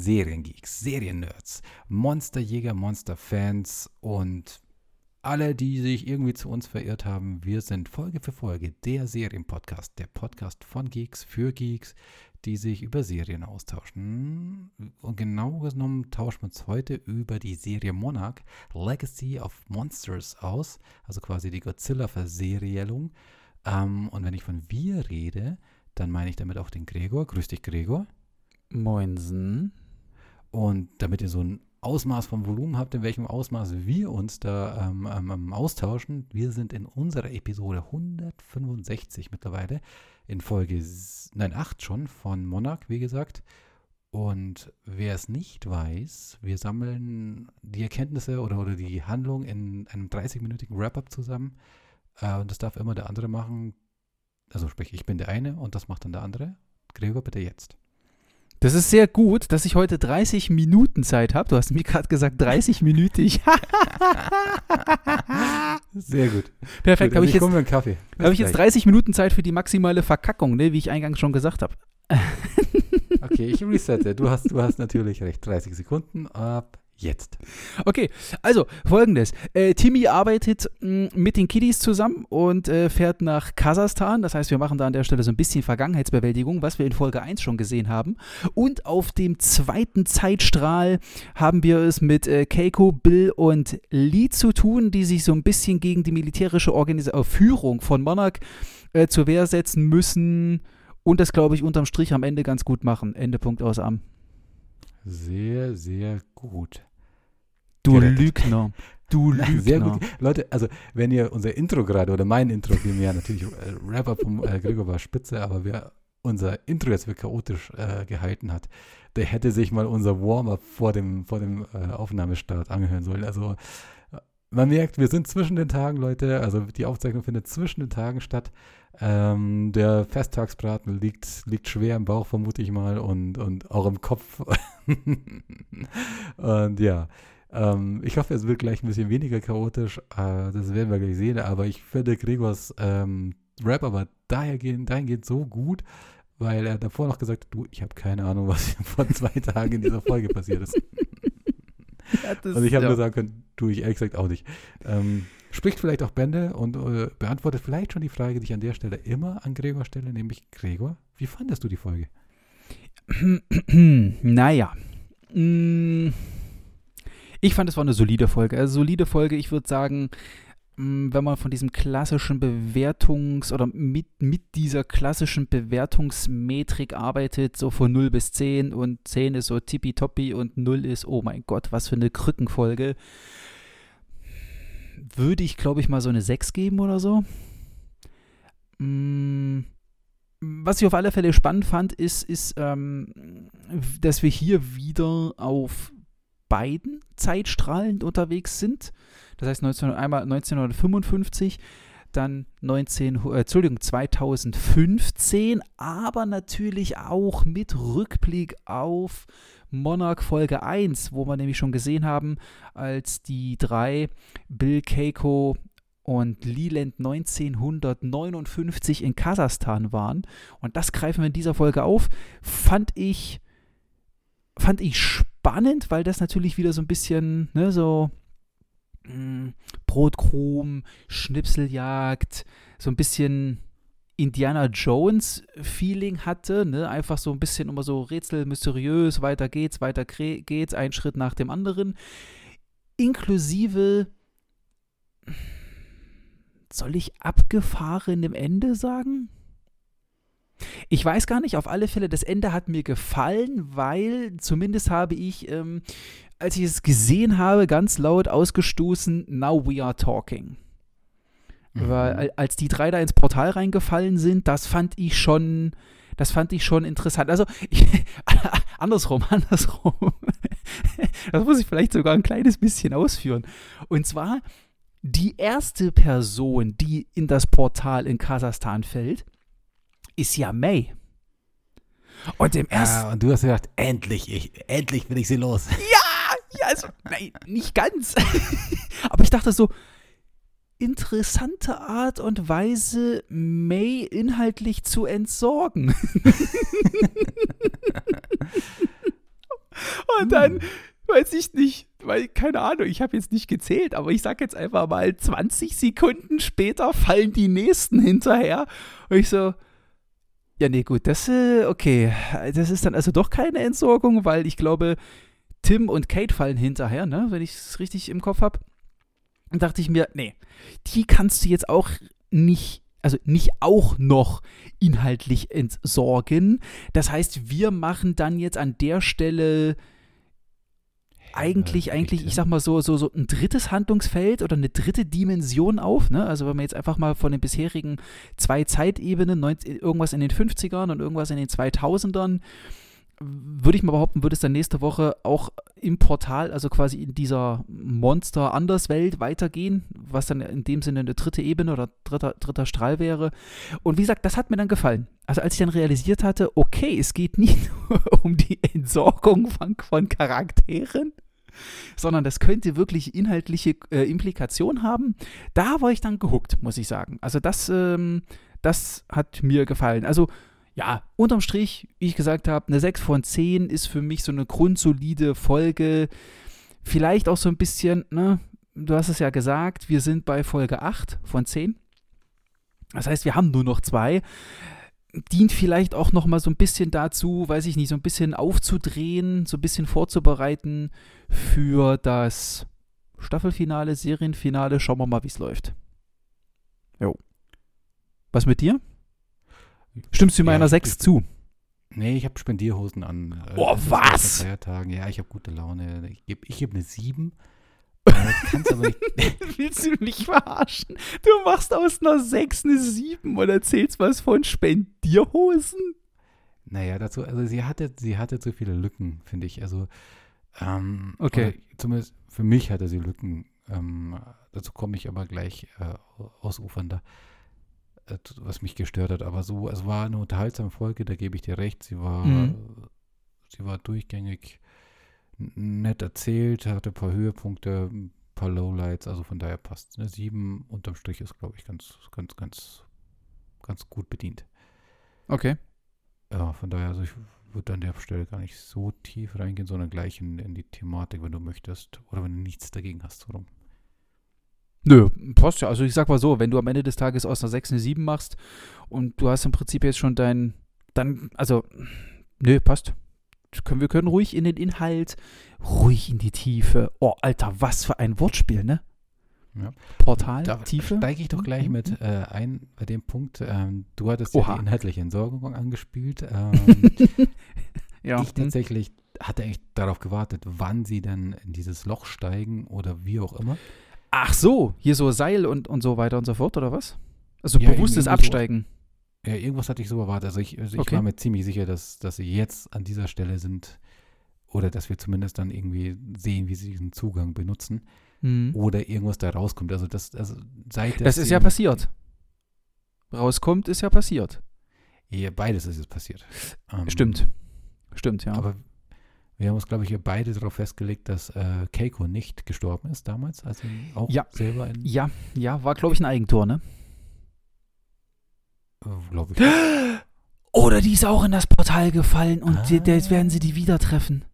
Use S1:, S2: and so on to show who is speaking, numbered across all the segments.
S1: Seriengeeks, Seriennerds, Monsterjäger, Monsterfans und alle, die sich irgendwie zu uns verirrt haben. Wir sind Folge für Folge der Serienpodcast, der Podcast von Geeks für Geeks, die sich über Serien austauschen. Und genau genommen tauschen wir uns heute über die Serie Monarch Legacy of Monsters aus, also quasi die Godzilla-Verseriellung. Ähm, und wenn ich von wir rede, dann meine ich damit auch den Gregor. Grüß dich, Gregor.
S2: Moinsen.
S1: Und damit ihr so ein Ausmaß vom Volumen habt, in welchem Ausmaß wir uns da ähm, ähm, austauschen, wir sind in unserer Episode 165 mittlerweile, in Folge, nein, 8 schon von Monarch, wie gesagt. Und wer es nicht weiß, wir sammeln die Erkenntnisse oder, oder die Handlung in einem 30-minütigen Wrap-up zusammen. Äh, und das darf immer der andere machen. Also sprich, ich bin der eine und das macht dann der andere. Gregor, bitte jetzt.
S2: Das ist sehr gut, dass ich heute 30 Minuten Zeit habe. Du hast mir gerade gesagt 30 minütig.
S1: sehr gut.
S2: Perfekt. Habe ich, jetzt,
S1: einen Kaffee.
S2: Hab ich jetzt 30 Minuten Zeit für die maximale Verkackung, ne, wie ich eingangs schon gesagt habe.
S1: okay, ich resette. Du hast, du hast natürlich recht. 30 Sekunden ab jetzt.
S2: Okay, also folgendes. Äh, Timmy arbeitet mh, mm, mit den Kiddies zusammen und äh, fährt nach Kasachstan. Das heißt, wir machen da an der Stelle so ein bisschen Vergangenheitsbewältigung, was wir in Folge 1 schon gesehen haben. Und auf dem zweiten Zeitstrahl haben wir es mit äh, Keiko, Bill und Lee zu tun, die sich so ein bisschen gegen die militärische Organis äh, Führung von Monarch äh, zur Wehr setzen müssen und das, glaube ich, unterm Strich am Ende ganz gut machen. Ende Punkt aus Arm.
S1: Sehr, sehr gut.
S2: Du gerettet. Lügner. Du Lügner.
S1: Sehr gut. Leute, also wenn ihr unser Intro gerade oder mein Intro vielmehr, natürlich äh, Rapper vom äh, Gregor war spitze, aber wer unser Intro jetzt für chaotisch äh, gehalten hat, der hätte sich mal unser Warm-up vor dem, vor dem äh, Aufnahmestart angehören sollen. Also äh, man merkt, wir sind zwischen den Tagen, Leute. Also die Aufzeichnung findet zwischen den Tagen statt. Ähm, der Festtagsbraten liegt, liegt schwer im Bauch, vermute ich mal, und, und auch im Kopf. und ja, ähm, ich hoffe, es wird gleich ein bisschen weniger chaotisch. Äh, das werden wir gleich sehen. Aber ich finde Gregors ähm, Rap aber dahergehend, dahingehend so gut, weil er davor noch gesagt hat, du, ich habe keine Ahnung, was vor zwei Tagen in dieser Folge passiert ist. Ja, das, also ich habe ja. nur sagen können, tue ich ehrlich gesagt auch nicht. Ähm, spricht vielleicht auch Bände und äh, beantwortet vielleicht schon die Frage, die ich an der Stelle immer an Gregor stelle, nämlich Gregor, wie fandest du die Folge?
S2: naja. Mm ich fand, es war eine solide Folge. Also solide Folge, ich würde sagen, mm, wenn man von diesem klassischen Bewertungs- oder mit, mit dieser klassischen Bewertungsmetrik arbeitet, so von 0 bis 10 und 10 ist so tippitoppi und 0 ist, oh mein Gott, was für eine Krückenfolge, würde ich, glaube ich, mal so eine 6 geben oder so. Mm, was ich auf alle Fälle spannend fand, ist, ist ähm, dass wir hier wieder auf beiden Zeitstrahlen unterwegs sind. Das heißt 19, einmal 1955, dann 19, äh, Entschuldigung, 2015, aber natürlich auch mit Rückblick auf Monarch Folge 1, wo wir nämlich schon gesehen haben, als die drei, Bill Keiko und Leland 1959 in Kasachstan waren. Und das greifen wir in dieser Folge auf. Fand ich, fand ich spannend spannend, weil das natürlich wieder so ein bisschen, ne, so mh, hm, Brotkrumm, Schnipseljagd, so ein bisschen Indiana Jones Feeling hatte, ne? Einfach so ein bisschen immer so Rätsel mysteriös, weiter geht's, weiter geht's, ein Schritt nach dem anderen. Inklusive soll ich abgefahren im Ende sagen? Ich weiß gar nicht, auf alle Fälle, das Ende hat mir gefallen, weil zumindest habe ich, ähm, als ich es gesehen habe, ganz laut ausgestoßen, Now we are talking. Mhm. Weil als die drei da ins Portal reingefallen sind, das fand ich schon, das fand ich schon interessant. Also ich, andersrum, andersrum. das muss ich vielleicht sogar ein kleines bisschen ausführen. Und zwar die erste Person, die in das Portal in Kasachstan fällt, ist ja May.
S1: Und im ersten. Ah, und du hast gesagt, endlich, ich, endlich bin ich sie los.
S2: Ja, ja, also, nein, nicht ganz. Aber ich dachte so, interessante Art und Weise, May inhaltlich zu entsorgen. Und dann, weiß ich nicht, weil, keine Ahnung, ich habe jetzt nicht gezählt, aber ich sag jetzt einfach mal, 20 Sekunden später fallen die nächsten hinterher. Und ich so, ja, nee, gut, das, äh, okay, das ist dann also doch keine Entsorgung, weil ich glaube, Tim und Kate fallen hinterher, ne, wenn ich es richtig im Kopf habe. Und dachte ich mir, nee, die kannst du jetzt auch nicht also nicht auch noch inhaltlich entsorgen. Das heißt, wir machen dann jetzt an der Stelle eigentlich, eigentlich, ich sag mal so, so, so ein drittes Handlungsfeld oder eine dritte Dimension auf. Ne? Also wenn man jetzt einfach mal von den bisherigen zwei Zeitebenen, irgendwas in den 50ern und irgendwas in den 2000ern, würde ich mal behaupten, würde es dann nächste Woche auch im Portal, also quasi in dieser Monster-Anderswelt weitergehen, was dann in dem Sinne eine dritte Ebene oder dritter, dritter Strahl wäre. Und wie gesagt, das hat mir dann gefallen. Also als ich dann realisiert hatte, okay, es geht nicht nur um die Entsorgung von, von Charakteren, sondern das könnte wirklich inhaltliche äh, Implikationen haben. Da war ich dann gehuckt, muss ich sagen. Also das, ähm, das hat mir gefallen. Also ja, unterm Strich, wie ich gesagt habe, eine 6 von 10 ist für mich so eine grundsolide Folge. Vielleicht auch so ein bisschen, ne, du hast es ja gesagt, wir sind bei Folge 8 von 10. Das heißt, wir haben nur noch zwei. Dient vielleicht auch noch mal so ein bisschen dazu, weiß ich nicht, so ein bisschen aufzudrehen, so ein bisschen vorzubereiten für das Staffelfinale, Serienfinale. Schauen wir mal, wie es läuft. Jo. Was mit dir? Stimmst du meiner ja, 6 zu?
S1: Nee, ich habe Spendierhosen an.
S2: Oh, was?
S1: Feiertagen. Ja, ich habe gute Laune. Ich gebe ich geb eine 7. Äh, kannst aber nicht.
S2: Willst du mich verarschen? Du machst aus einer 6 eine 7 und erzählst was von Spendierhosen?
S1: Naja, dazu, also sie hatte, sie hatte zu viele Lücken, finde ich. Also, ähm,
S2: okay.
S1: Zumindest für mich hatte sie Lücken. Ähm, dazu komme ich aber gleich äh, ausufernder was mich gestört hat. Aber so, es war eine unterhaltsame Folge, da gebe ich dir recht. Sie war, mhm. sie war durchgängig nett erzählt, hatte ein paar Höhepunkte, ein paar Lowlights, also von daher passt. Eine sieben unterm Strich ist, glaube ich, ganz, ganz, ganz, ganz gut bedient.
S2: Okay.
S1: Ja, von daher, also ich würde an der Stelle gar nicht so tief reingehen, sondern gleich in, in die Thematik, wenn du möchtest. Oder wenn du nichts dagegen hast, so rum.
S2: Nö, passt ja. Also ich sag mal so, wenn du am Ende des Tages aus einer 6 eine 7 machst und du hast im Prinzip jetzt schon dein, dann, also, nö, passt. Wir können ruhig in den Inhalt, ruhig in die Tiefe. Oh, Alter, was für ein Wortspiel, ne?
S1: Ja.
S2: Portal,
S1: da
S2: Tiefe.
S1: steige ich doch gleich mhm. mit äh, ein bei dem Punkt. Ähm, du hattest Oha. ja die inhaltliche Entsorgung angespielt. Ähm, ja. Ich hm. tatsächlich hatte eigentlich darauf gewartet, wann sie denn in dieses Loch steigen oder wie auch immer.
S2: Ach so, hier so Seil und, und so weiter und so fort, oder was? Also ja, bewusstes Absteigen.
S1: So, ja, irgendwas hatte ich so erwartet. Also ich, also ich okay. war mir ziemlich sicher, dass, dass sie jetzt an dieser Stelle sind oder dass wir zumindest dann irgendwie sehen, wie sie diesen Zugang benutzen mhm. oder irgendwas da rauskommt. Also das, also seit
S2: das ist ja passiert. Rauskommt, ist ja passiert.
S1: Ja, beides ist jetzt passiert.
S2: Ähm, Stimmt. Stimmt, ja.
S1: Aber wir haben uns, glaube ich, beide darauf festgelegt, dass äh, Keiko nicht gestorben ist damals, als auch
S2: ja.
S1: selber in.
S2: Ja, ja, war, glaube ich, ein Eigentor, ne?
S1: Äh, glaube ich.
S2: Oder die ist auch in das Portal gefallen und ah. jetzt werden sie die wieder treffen.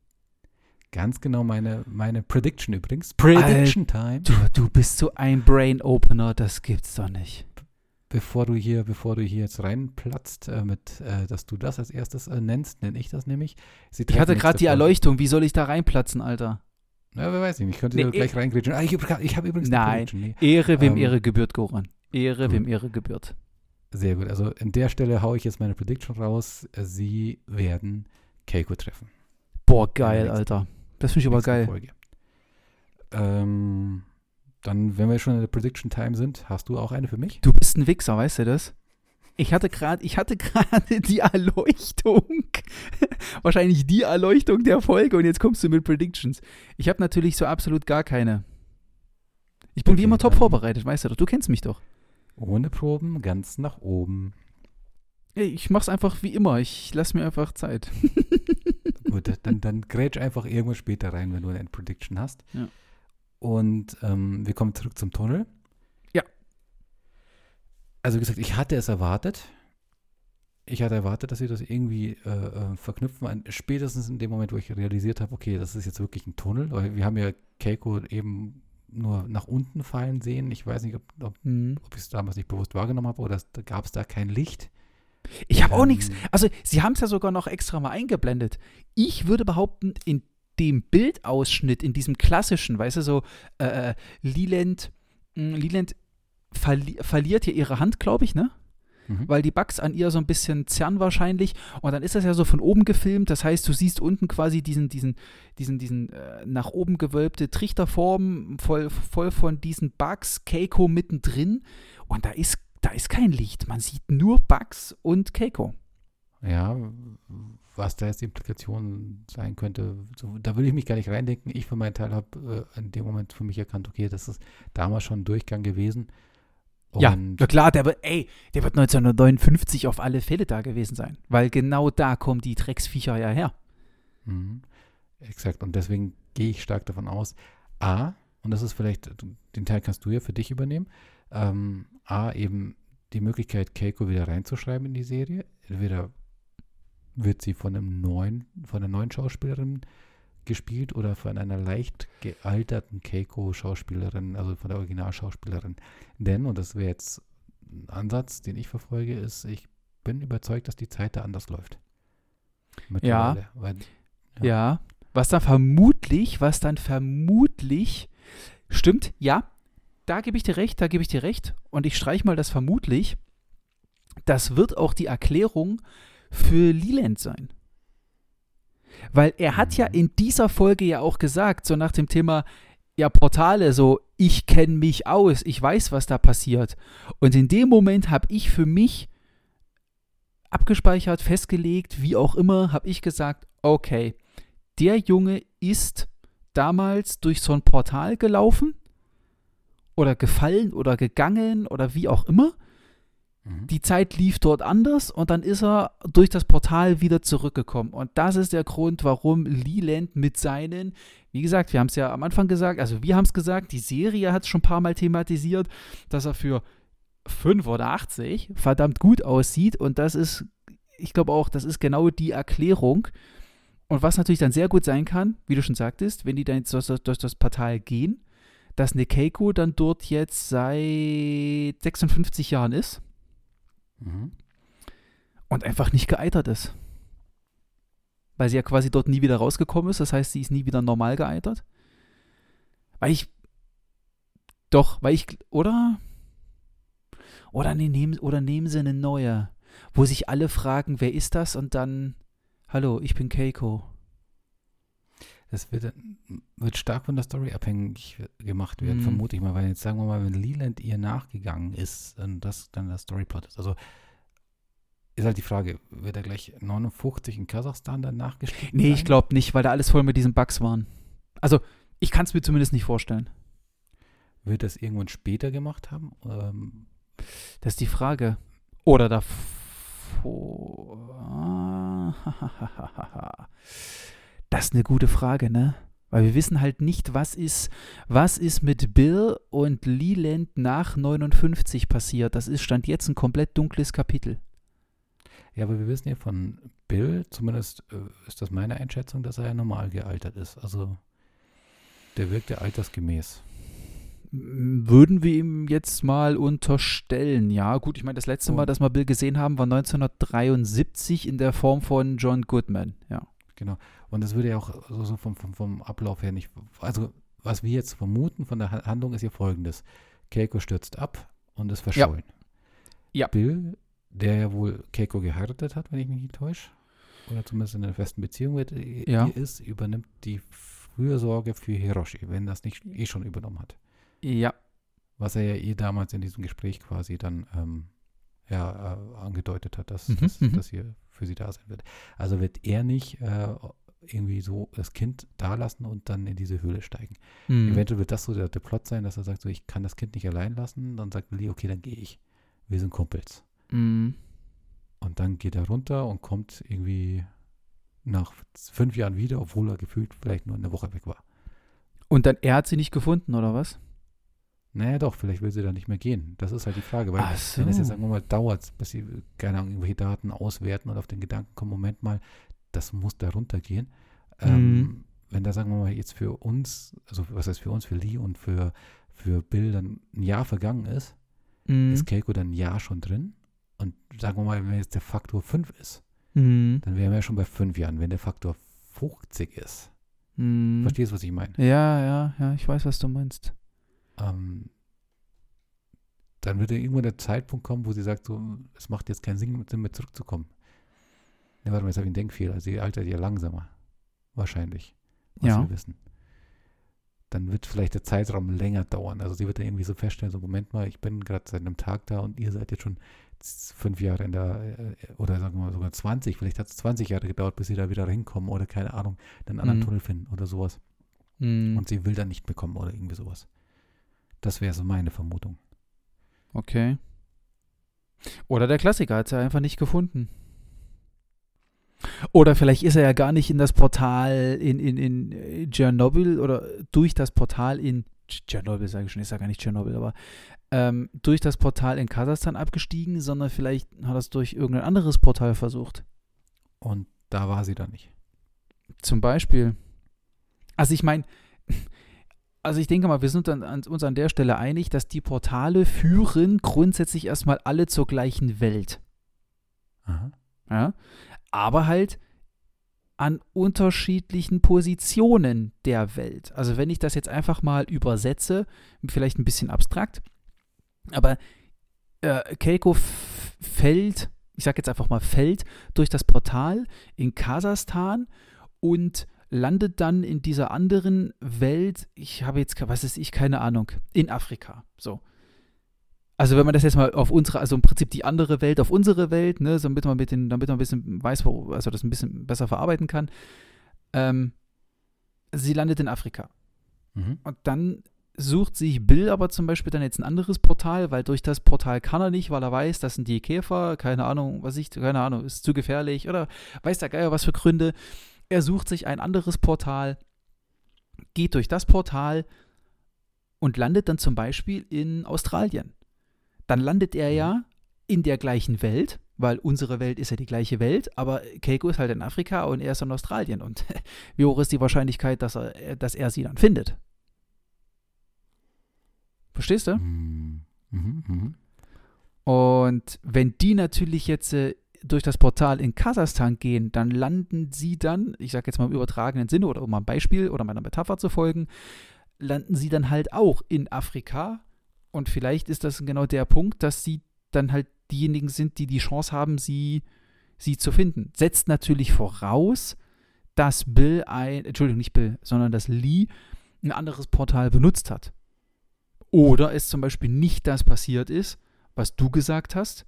S1: Ganz genau meine, meine Prediction übrigens. Prediction Time.
S2: Du, du bist so ein Brain Opener, das gibt's doch nicht
S1: bevor du hier, bevor du hier jetzt reinplatzt, äh, mit, äh, dass du das als erstes äh, nennst, nenne ich das nämlich.
S2: Sie ich hatte gerade die Erleuchtung, wie soll ich da reinplatzen, Alter?
S1: Ja, wer weiß nicht, ich könnte nee, gleich eh reingrätschen. Ah, ich habe hab übrigens
S2: Nein, nee. Ehre, wem ähm, Ehre gebührt, Goran. Ehre, gut. wem Ehre gebührt.
S1: Sehr gut, also an der Stelle haue ich jetzt meine Prediction raus. Sie werden Keiko treffen.
S2: Boah, geil, Alter. Das finde ich aber geil.
S1: Folge. Ähm, dann, wenn wir schon in der Prediction Time sind, hast du auch eine für mich?
S2: Du bist ein Wichser, weißt du das? Ich hatte gerade, ich hatte gerade die Erleuchtung. Wahrscheinlich die Erleuchtung der Folge und jetzt kommst du mit Predictions. Ich habe natürlich so absolut gar keine. Ich bin okay, wie immer top vorbereitet, weißt du doch. Du kennst mich doch.
S1: Ohne Proben, ganz nach oben.
S2: Ich mach's einfach wie immer. Ich lass mir einfach Zeit.
S1: Gut, dann, dann grätsch einfach irgendwo später rein, wenn du eine Prediction hast.
S2: Ja.
S1: Und ähm, wir kommen zurück zum Tunnel.
S2: Ja.
S1: Also wie gesagt, ich hatte es erwartet. ich hatte erwartet, dass sie das irgendwie äh, äh verknüpfen. Spätestens in dem Moment, wo ich realisiert habe, okay, das ist jetzt wirklich ein Tunnel, weil wir haben ja Keiko eben nur nach unten fallen sehen. Ich weiß nicht, ob, ob, mhm. ob ich es damals nicht bewusst wahrgenommen habe oder gab es da kein Licht.
S2: Ich habe ähm, auch nichts. Also, sie haben es ja sogar noch extra mal eingeblendet. Ich würde behaupten, in dem Bildausschnitt, in diesem klassischen, weißt du, so äh, äh Leland, hm, Leland verli verliert ja ihre Hand, glaube ich, ne? Mhm. Weil die Bugs an ihr so ein bisschen zerren wahrscheinlich. Und dann ist das ja so von oben gefilmt. Das heißt, du siehst unten quasi diesen, diesen, diesen, diesen äh, nach oben gewölbte Trichterform voll, voll von diesen Bugs, Keiko mittendrin. Und da ist, da ist kein Licht. Man sieht nur Bugs und Keiko.
S1: Ja, was da jetzt die Implikation sein könnte, so, da will ich mich gar nicht reindenken. Ich für meinen Teil habe äh, in dem Moment für mich erkannt, okay, das ist damals schon ein Durchgang gewesen.
S2: Und ja, na klar, der wird, ey, der wird 1959 auf alle Fälle da gewesen sein, weil genau da kommen die Drecksviecher ja her.
S1: Mhm. Exakt, und deswegen gehe ich stark davon aus, A, und das ist vielleicht, den Teil kannst du ja für dich übernehmen, ähm, A, eben die Möglichkeit, Keiko wieder reinzuschreiben in die Serie. Entweder wird sie von einem neuen, von einer neuen Schauspielerin gespielt oder von einer leicht gealterten Keiko-Schauspielerin, also von der Originalschauspielerin. Denn, und das wäre jetzt ein Ansatz, den ich verfolge, ist, ich bin überzeugt, dass die Zeit da anders läuft.
S2: Ja. Weil, ja. ja. Was dann vermutlich, was dann vermutlich, stimmt, ja, da gebe ich dir recht, da gebe ich dir recht. Und ich streiche mal das vermutlich. Das wird auch die Erklärung für Leland sein. Weil er hat ja in dieser Folge ja auch gesagt, so nach dem Thema, ja, Portale, so, ich kenne mich aus, ich weiß, was da passiert. Und in dem Moment habe ich für mich abgespeichert, festgelegt, wie auch immer, habe ich gesagt, okay, der Junge ist damals durch so ein Portal gelaufen oder gefallen oder gegangen oder wie auch immer Mhm. Die Zeit lief dort anders und dann ist er durch das Portal wieder zurückgekommen. Und das ist der Grund, warum Leland mit seinen, wie gesagt, wir haben es ja am Anfang gesagt, also wir haben es gesagt, die Serie hat es schon ein paar Mal thematisiert, dass er für 5 oder 80 verdammt gut aussieht. Und das ist, ich glaube auch, das ist genau die Erklärung. Und was natürlich dann sehr gut sein kann, wie du schon sagtest, wenn die dann jetzt durch, durch das Portal gehen, dass eine Keiko dann dort jetzt seit 56 Jahren ist Mhm. Und einfach nicht geeitert ist. Weil sie ja quasi dort nie wieder rausgekommen ist. Das heißt, sie ist nie wieder normal geeitert. Weil ich. Doch, weil ich. Oder? Oder, nee, nehmen, oder nehmen sie eine neue, wo sich alle fragen, wer ist das? Und dann, hallo, ich bin Keiko.
S1: Das wird, wird stark von der Story abhängig gemacht werden, mm. vermute ich mal, weil jetzt sagen wir mal, wenn Leland ihr nachgegangen ist, und das dann der Storyplot ist. Also ist halt die Frage, wird er gleich 59 in Kasachstan dann nachgestiegen?
S2: Nee, sein? ich glaube nicht, weil da alles voll mit diesen Bugs waren. Also, ich kann es mir zumindest nicht vorstellen.
S1: Wird das irgendwann später gemacht haben? Ähm,
S2: das ist die Frage. Oder davor. Das ist eine gute Frage, ne? Weil wir wissen halt nicht, was ist, was ist mit Bill und Leland nach 59 passiert. Das ist Stand jetzt ein komplett dunkles Kapitel.
S1: Ja, aber wir wissen ja von Bill, zumindest äh, ist das meine Einschätzung, dass er ja normal gealtert ist. Also der wirkt ja altersgemäß.
S2: Würden wir ihm jetzt mal unterstellen, ja. Gut, ich meine, das letzte Mal, dass wir Bill gesehen haben, war 1973 in der Form von John Goodman, ja.
S1: Genau. Und das würde ja auch so, so vom, vom, vom, Ablauf her nicht. Also, was wir jetzt vermuten von der Handlung ist ja folgendes: Keiko stürzt ab und ist verschollen. Ja. ja. Bill, der ja wohl Keiko geheiratet hat, wenn ich mich nicht täusche, oder zumindest in einer festen Beziehung mit ja. ihr ist, übernimmt die Fürsorge für Hiroshi, wenn das nicht eh schon übernommen hat.
S2: Ja.
S1: Was er ja eh damals in diesem Gespräch quasi dann ähm, ja, äh, angedeutet hat, dass, mhm, dass, mhm. dass hier für sie da sein wird. Also wird er nicht äh, irgendwie so das Kind da lassen und dann in diese Höhle steigen. Mhm. Eventuell wird das so der, der, Plot sein, dass er sagt, so ich kann das Kind nicht allein lassen. Dann sagt Lee, okay, dann gehe ich. Wir sind Kumpels. Mhm. Und dann geht er runter und kommt irgendwie nach fünf Jahren wieder, obwohl er gefühlt vielleicht nur eine Woche weg war.
S2: Und dann, er hat sie nicht gefunden, oder was?
S1: Naja, doch, vielleicht will sie da nicht mehr gehen. Das ist halt die Frage. Weil,
S2: so.
S1: wenn es jetzt, sagen wir mal, dauert, bis sie, keine Ahnung, irgendwelche Daten auswerten und auf den Gedanken kommen, Moment mal, das muss da runtergehen. Ähm,
S2: Mhm.
S1: wenn da, sagen wir mal, jetzt für uns, also was heißt für uns, für Lee und für, für Bill dann ein Jahr vergangen ist,
S2: Mhm.
S1: ist Keiko dann ein Jahr schon drin. Und sagen wir mal, wenn jetzt der Faktor 5 ist,
S2: Mhm.
S1: dann wären wir ja schon bei 5 Jahren. Wenn der Faktor 50 ist,
S2: Mhm.
S1: verstehst du, was ich meine?
S2: Ja, ja, ja, ich weiß, was du meinst.
S1: ähm, dann wird ja irgendwann der Zeitpunkt kommen, wo sie sagt, so, es macht jetzt keinen Sinn, mehr zurückzukommen. Ne, warte mal, jetzt habe ich einen Denkfehler. Sie altert ja langsamer. Wahrscheinlich. Was
S2: Ja.
S1: wir wissen. Dann wird vielleicht der Zeitraum länger dauern. Also sie wird dann irgendwie so feststellen, so Moment mal, ich bin gerade seit einem Tag da und ihr seid jetzt schon fünf Jahre in der, äh, oder sagen wir mal sogar 20, vielleicht hat es 20 Jahre gedauert, bis sie da wieder hinkommen oder keine Ahnung, einen anderen
S2: Mhm.
S1: Tunnel finden oder sowas.
S2: Mhm.
S1: Und sie will dann nicht mehr kommen oder irgendwie sowas. Das wäre so meine Vermutung.
S2: Okay. Oder der Klassiker hat es ja einfach nicht gefunden. Oder vielleicht ist er ja gar nicht in das Portal in, in, in äh, Tschernobyl oder durch das Portal in Tsch- Tschernobyl, sage ich schon, ist ja gar nicht Tschernobyl, aber ähm, durch das Portal in Kasachstan abgestiegen, sondern vielleicht hat er es durch irgendein anderes Portal versucht.
S1: Und da war sie dann nicht.
S2: Zum Beispiel. Also ich meine, also ich denke mal, wir sind an, an, uns an der Stelle einig, dass die Portale führen grundsätzlich erstmal alle zur gleichen Welt.
S1: Aha.
S2: Ja? Aber halt an unterschiedlichen Positionen der Welt. Also wenn ich das jetzt einfach mal übersetze, vielleicht ein bisschen abstrakt, aber äh, Keiko fällt, ich sag jetzt einfach mal, fällt durch das Portal in Kasachstan und landet dann in dieser anderen Welt, ich habe jetzt, was ist ich, keine Ahnung, in Afrika. So. Also wenn man das jetzt mal auf unsere, also im Prinzip die andere Welt auf unsere Welt, ne, damit man mit den, damit man ein bisschen weiß, wo, also das ein bisschen besser verarbeiten kann. Ähm, sie landet in Afrika.
S1: Mhm.
S2: Und dann sucht sich Bill aber zum Beispiel dann jetzt ein anderes Portal, weil durch das Portal kann er nicht, weil er weiß, das sind die Käfer, keine Ahnung, was ich, keine Ahnung, ist zu gefährlich oder weiß der Geier was für Gründe. Er sucht sich ein anderes Portal, geht durch das Portal und landet dann zum Beispiel in Australien. Dann landet er ja in der gleichen Welt, weil unsere Welt ist ja die gleiche Welt, aber Keiko ist halt in Afrika und er ist in Australien. Und wie hoch ist die Wahrscheinlichkeit, dass er, dass er sie dann findet? Verstehst du?
S1: Mhm. Mhm. Mhm.
S2: Und wenn die natürlich jetzt äh, durch das Portal in Kasachstan gehen, dann landen sie dann, ich sage jetzt mal im übertragenen Sinne oder um mal ein Beispiel oder meiner Metapher zu folgen, landen sie dann halt auch in Afrika. Und vielleicht ist das genau der Punkt, dass sie dann halt diejenigen sind, die die Chance haben, sie, sie zu finden. Setzt natürlich voraus, dass Bill ein, Entschuldigung, nicht Bill, sondern dass Lee ein anderes Portal benutzt hat. Oder es zum Beispiel nicht das passiert ist, was du gesagt hast,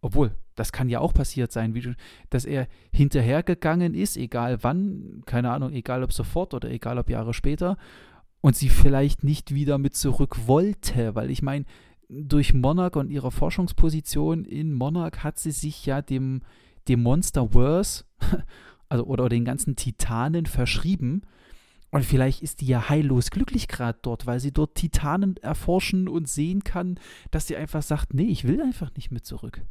S2: obwohl, das kann ja auch passiert sein, du, dass er hinterhergegangen ist, egal wann, keine Ahnung, egal ob sofort oder egal ob Jahre später, und sie vielleicht nicht wieder mit zurück wollte, weil ich meine, durch Monarch und ihre Forschungsposition in Monarch hat sie sich ja dem, dem Monsterverse, also oder den ganzen Titanen verschrieben. Und vielleicht ist die ja heillos glücklich gerade dort, weil sie dort Titanen erforschen und sehen kann, dass sie einfach sagt, nee, ich will einfach nicht mit zurück.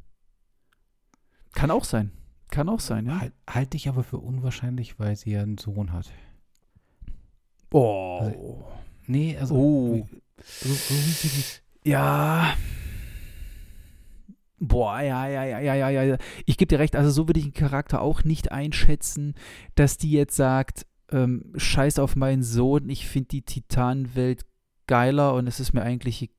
S2: Kann auch sein. Kann auch sein, ja.
S1: Halt, halte ich aber für unwahrscheinlich, weil sie ja einen Sohn hat.
S2: Oh.
S1: Nee, also.
S2: Oh. Ja. Boah, ja, ja, ja, ja, ja, ja. Ich gebe dir recht, also so würde ich den Charakter auch nicht einschätzen, dass die jetzt sagt, ähm, scheiß auf meinen Sohn, ich finde die Titanenwelt geiler und es ist mir eigentlich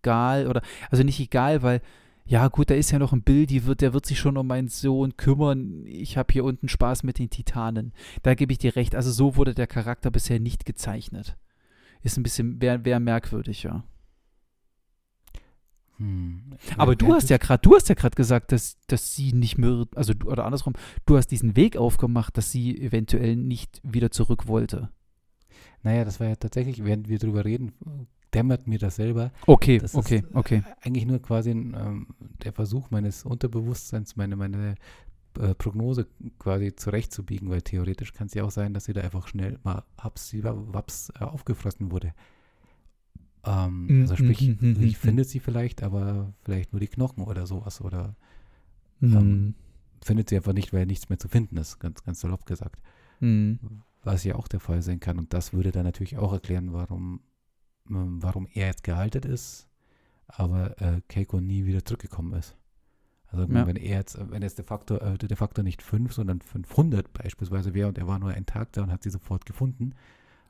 S2: egal. Oder, also nicht egal, weil, ja gut, da ist ja noch ein Bild, die wird, der wird sich schon um meinen Sohn kümmern. Ich habe hier unten Spaß mit den Titanen. Da gebe ich dir recht. Also so wurde der Charakter bisher nicht gezeichnet. Ist ein bisschen, wäre wär merkwürdig, ja.
S1: hm,
S2: Aber du hast ja gerade, du hast ja gerade gesagt, dass, dass sie nicht mehr, also du- oder andersrum, du hast diesen Weg aufgemacht, dass sie eventuell nicht wieder zurück wollte.
S1: Naja, das war ja tatsächlich, während wir drüber reden, dämmert mir das selber.
S2: Okay,
S1: Das
S2: okay,
S1: ist
S2: okay.
S1: eigentlich nur quasi ein, ähm, der Versuch meines Unterbewusstseins, meine, meine äh, Prognose quasi zurechtzubiegen, weil theoretisch kann es ja auch sein, dass sie da einfach schnell mal haps, waps äh, aufgefressen wurde. Ähm,
S2: Mhm,
S1: also sprich,
S2: mhm,
S1: Lee
S2: mhm.
S1: findet sie vielleicht, aber vielleicht nur die Knochen oder sowas. Oder
S2: Mhm.
S1: findet sie einfach nicht, weil nichts mehr zu finden ist, ganz, ganz salopp gesagt. Was ja auch der Fall sein kann. Und das würde dann natürlich auch erklären, warum, ähm, warum er jetzt gehalten ist, aber äh, Keiko nie wieder zurückgekommen ist. Also
S2: Ja.
S1: wenn er jetzt, wenn jetzt der Faktor, äh, der Faktor nicht 5, sondern 500 beispielsweise wäre und er war nur einen Tag da und hat sie sofort gefunden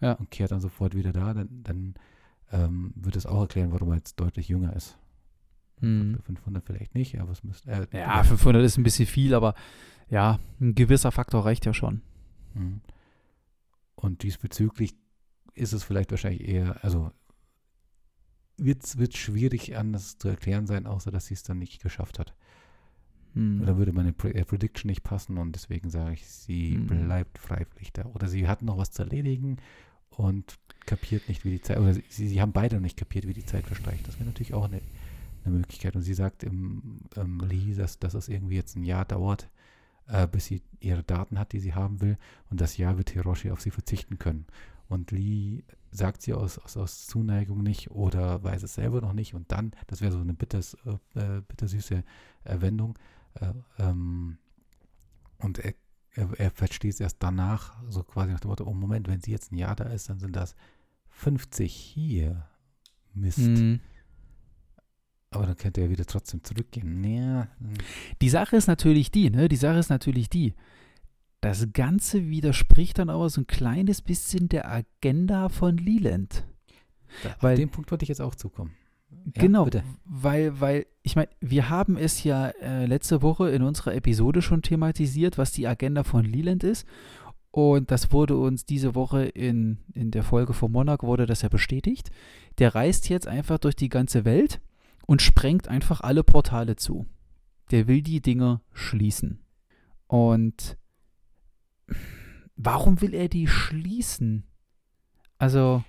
S2: Ja.
S1: und kehrt dann sofort wieder da, dann, dann ähm, würde es auch erklären, warum er jetzt deutlich jünger ist. Faktor 500 vielleicht nicht, aber es müsste. Äh,
S2: Ja, 500 ist ein bisschen viel, aber ja, ein gewisser Faktor reicht ja schon.
S1: Mhm. Und diesbezüglich ist es vielleicht wahrscheinlich eher, also wird es schwierig anders zu erklären sein, außer dass sie es dann nicht geschafft hat.
S2: Mhm.
S1: Oder würde meine äh, Prediction nicht passen und deswegen sage ich, sie
S2: Mhm.
S1: bleibt freiwillig da. Oder sie hat noch was zu erledigen und kapiert nicht, wie die Zeit, oder sie, sie haben beide noch nicht kapiert, wie die Zeit verstreicht. Das wäre natürlich auch eine, eine Möglichkeit. Und sie sagt im ähm, Lee, dass, dass es irgendwie jetzt ein Jahr dauert, äh, bis sie ihre Daten hat, die sie haben will. Und das Jahr wird Hiroshi auf sie verzichten können. Und Lee sagt sie aus, aus, aus Zuneigung nicht oder weiß es selber noch nicht. Und dann, das wäre so eine bitters, äh, äh, bittersüße äh, Wendung. Äh, ähm, und er, er, er versteht es erst danach, so quasi nach dem Motto, oh Moment, wenn sie jetzt ein Jahr da ist, dann sind das 50 hier. Mist.
S2: Mhm.
S1: Aber dann könnte er wieder trotzdem zurückgehen. Ja.
S2: Die Sache ist natürlich die, ne? Die Sache ist natürlich die. Das Ganze widerspricht dann aber so ein kleines bisschen der Agenda von Leland.
S1: da, auf
S2: Weil-
S1: den Punkt wollte ich jetzt auch zukommen. Ja,
S2: genau,
S1: bitte.
S2: weil, weil, ich meine, wir haben es ja äh, letzte Woche in unserer Episode schon thematisiert, was die Agenda von Leland ist. Und das wurde uns diese Woche in, in der Folge von Monarch wurde das ja bestätigt. Der reist jetzt einfach durch die ganze Welt und sprengt einfach alle Portale zu. Der will die Dinger schließen. Und warum will er die schließen? Also,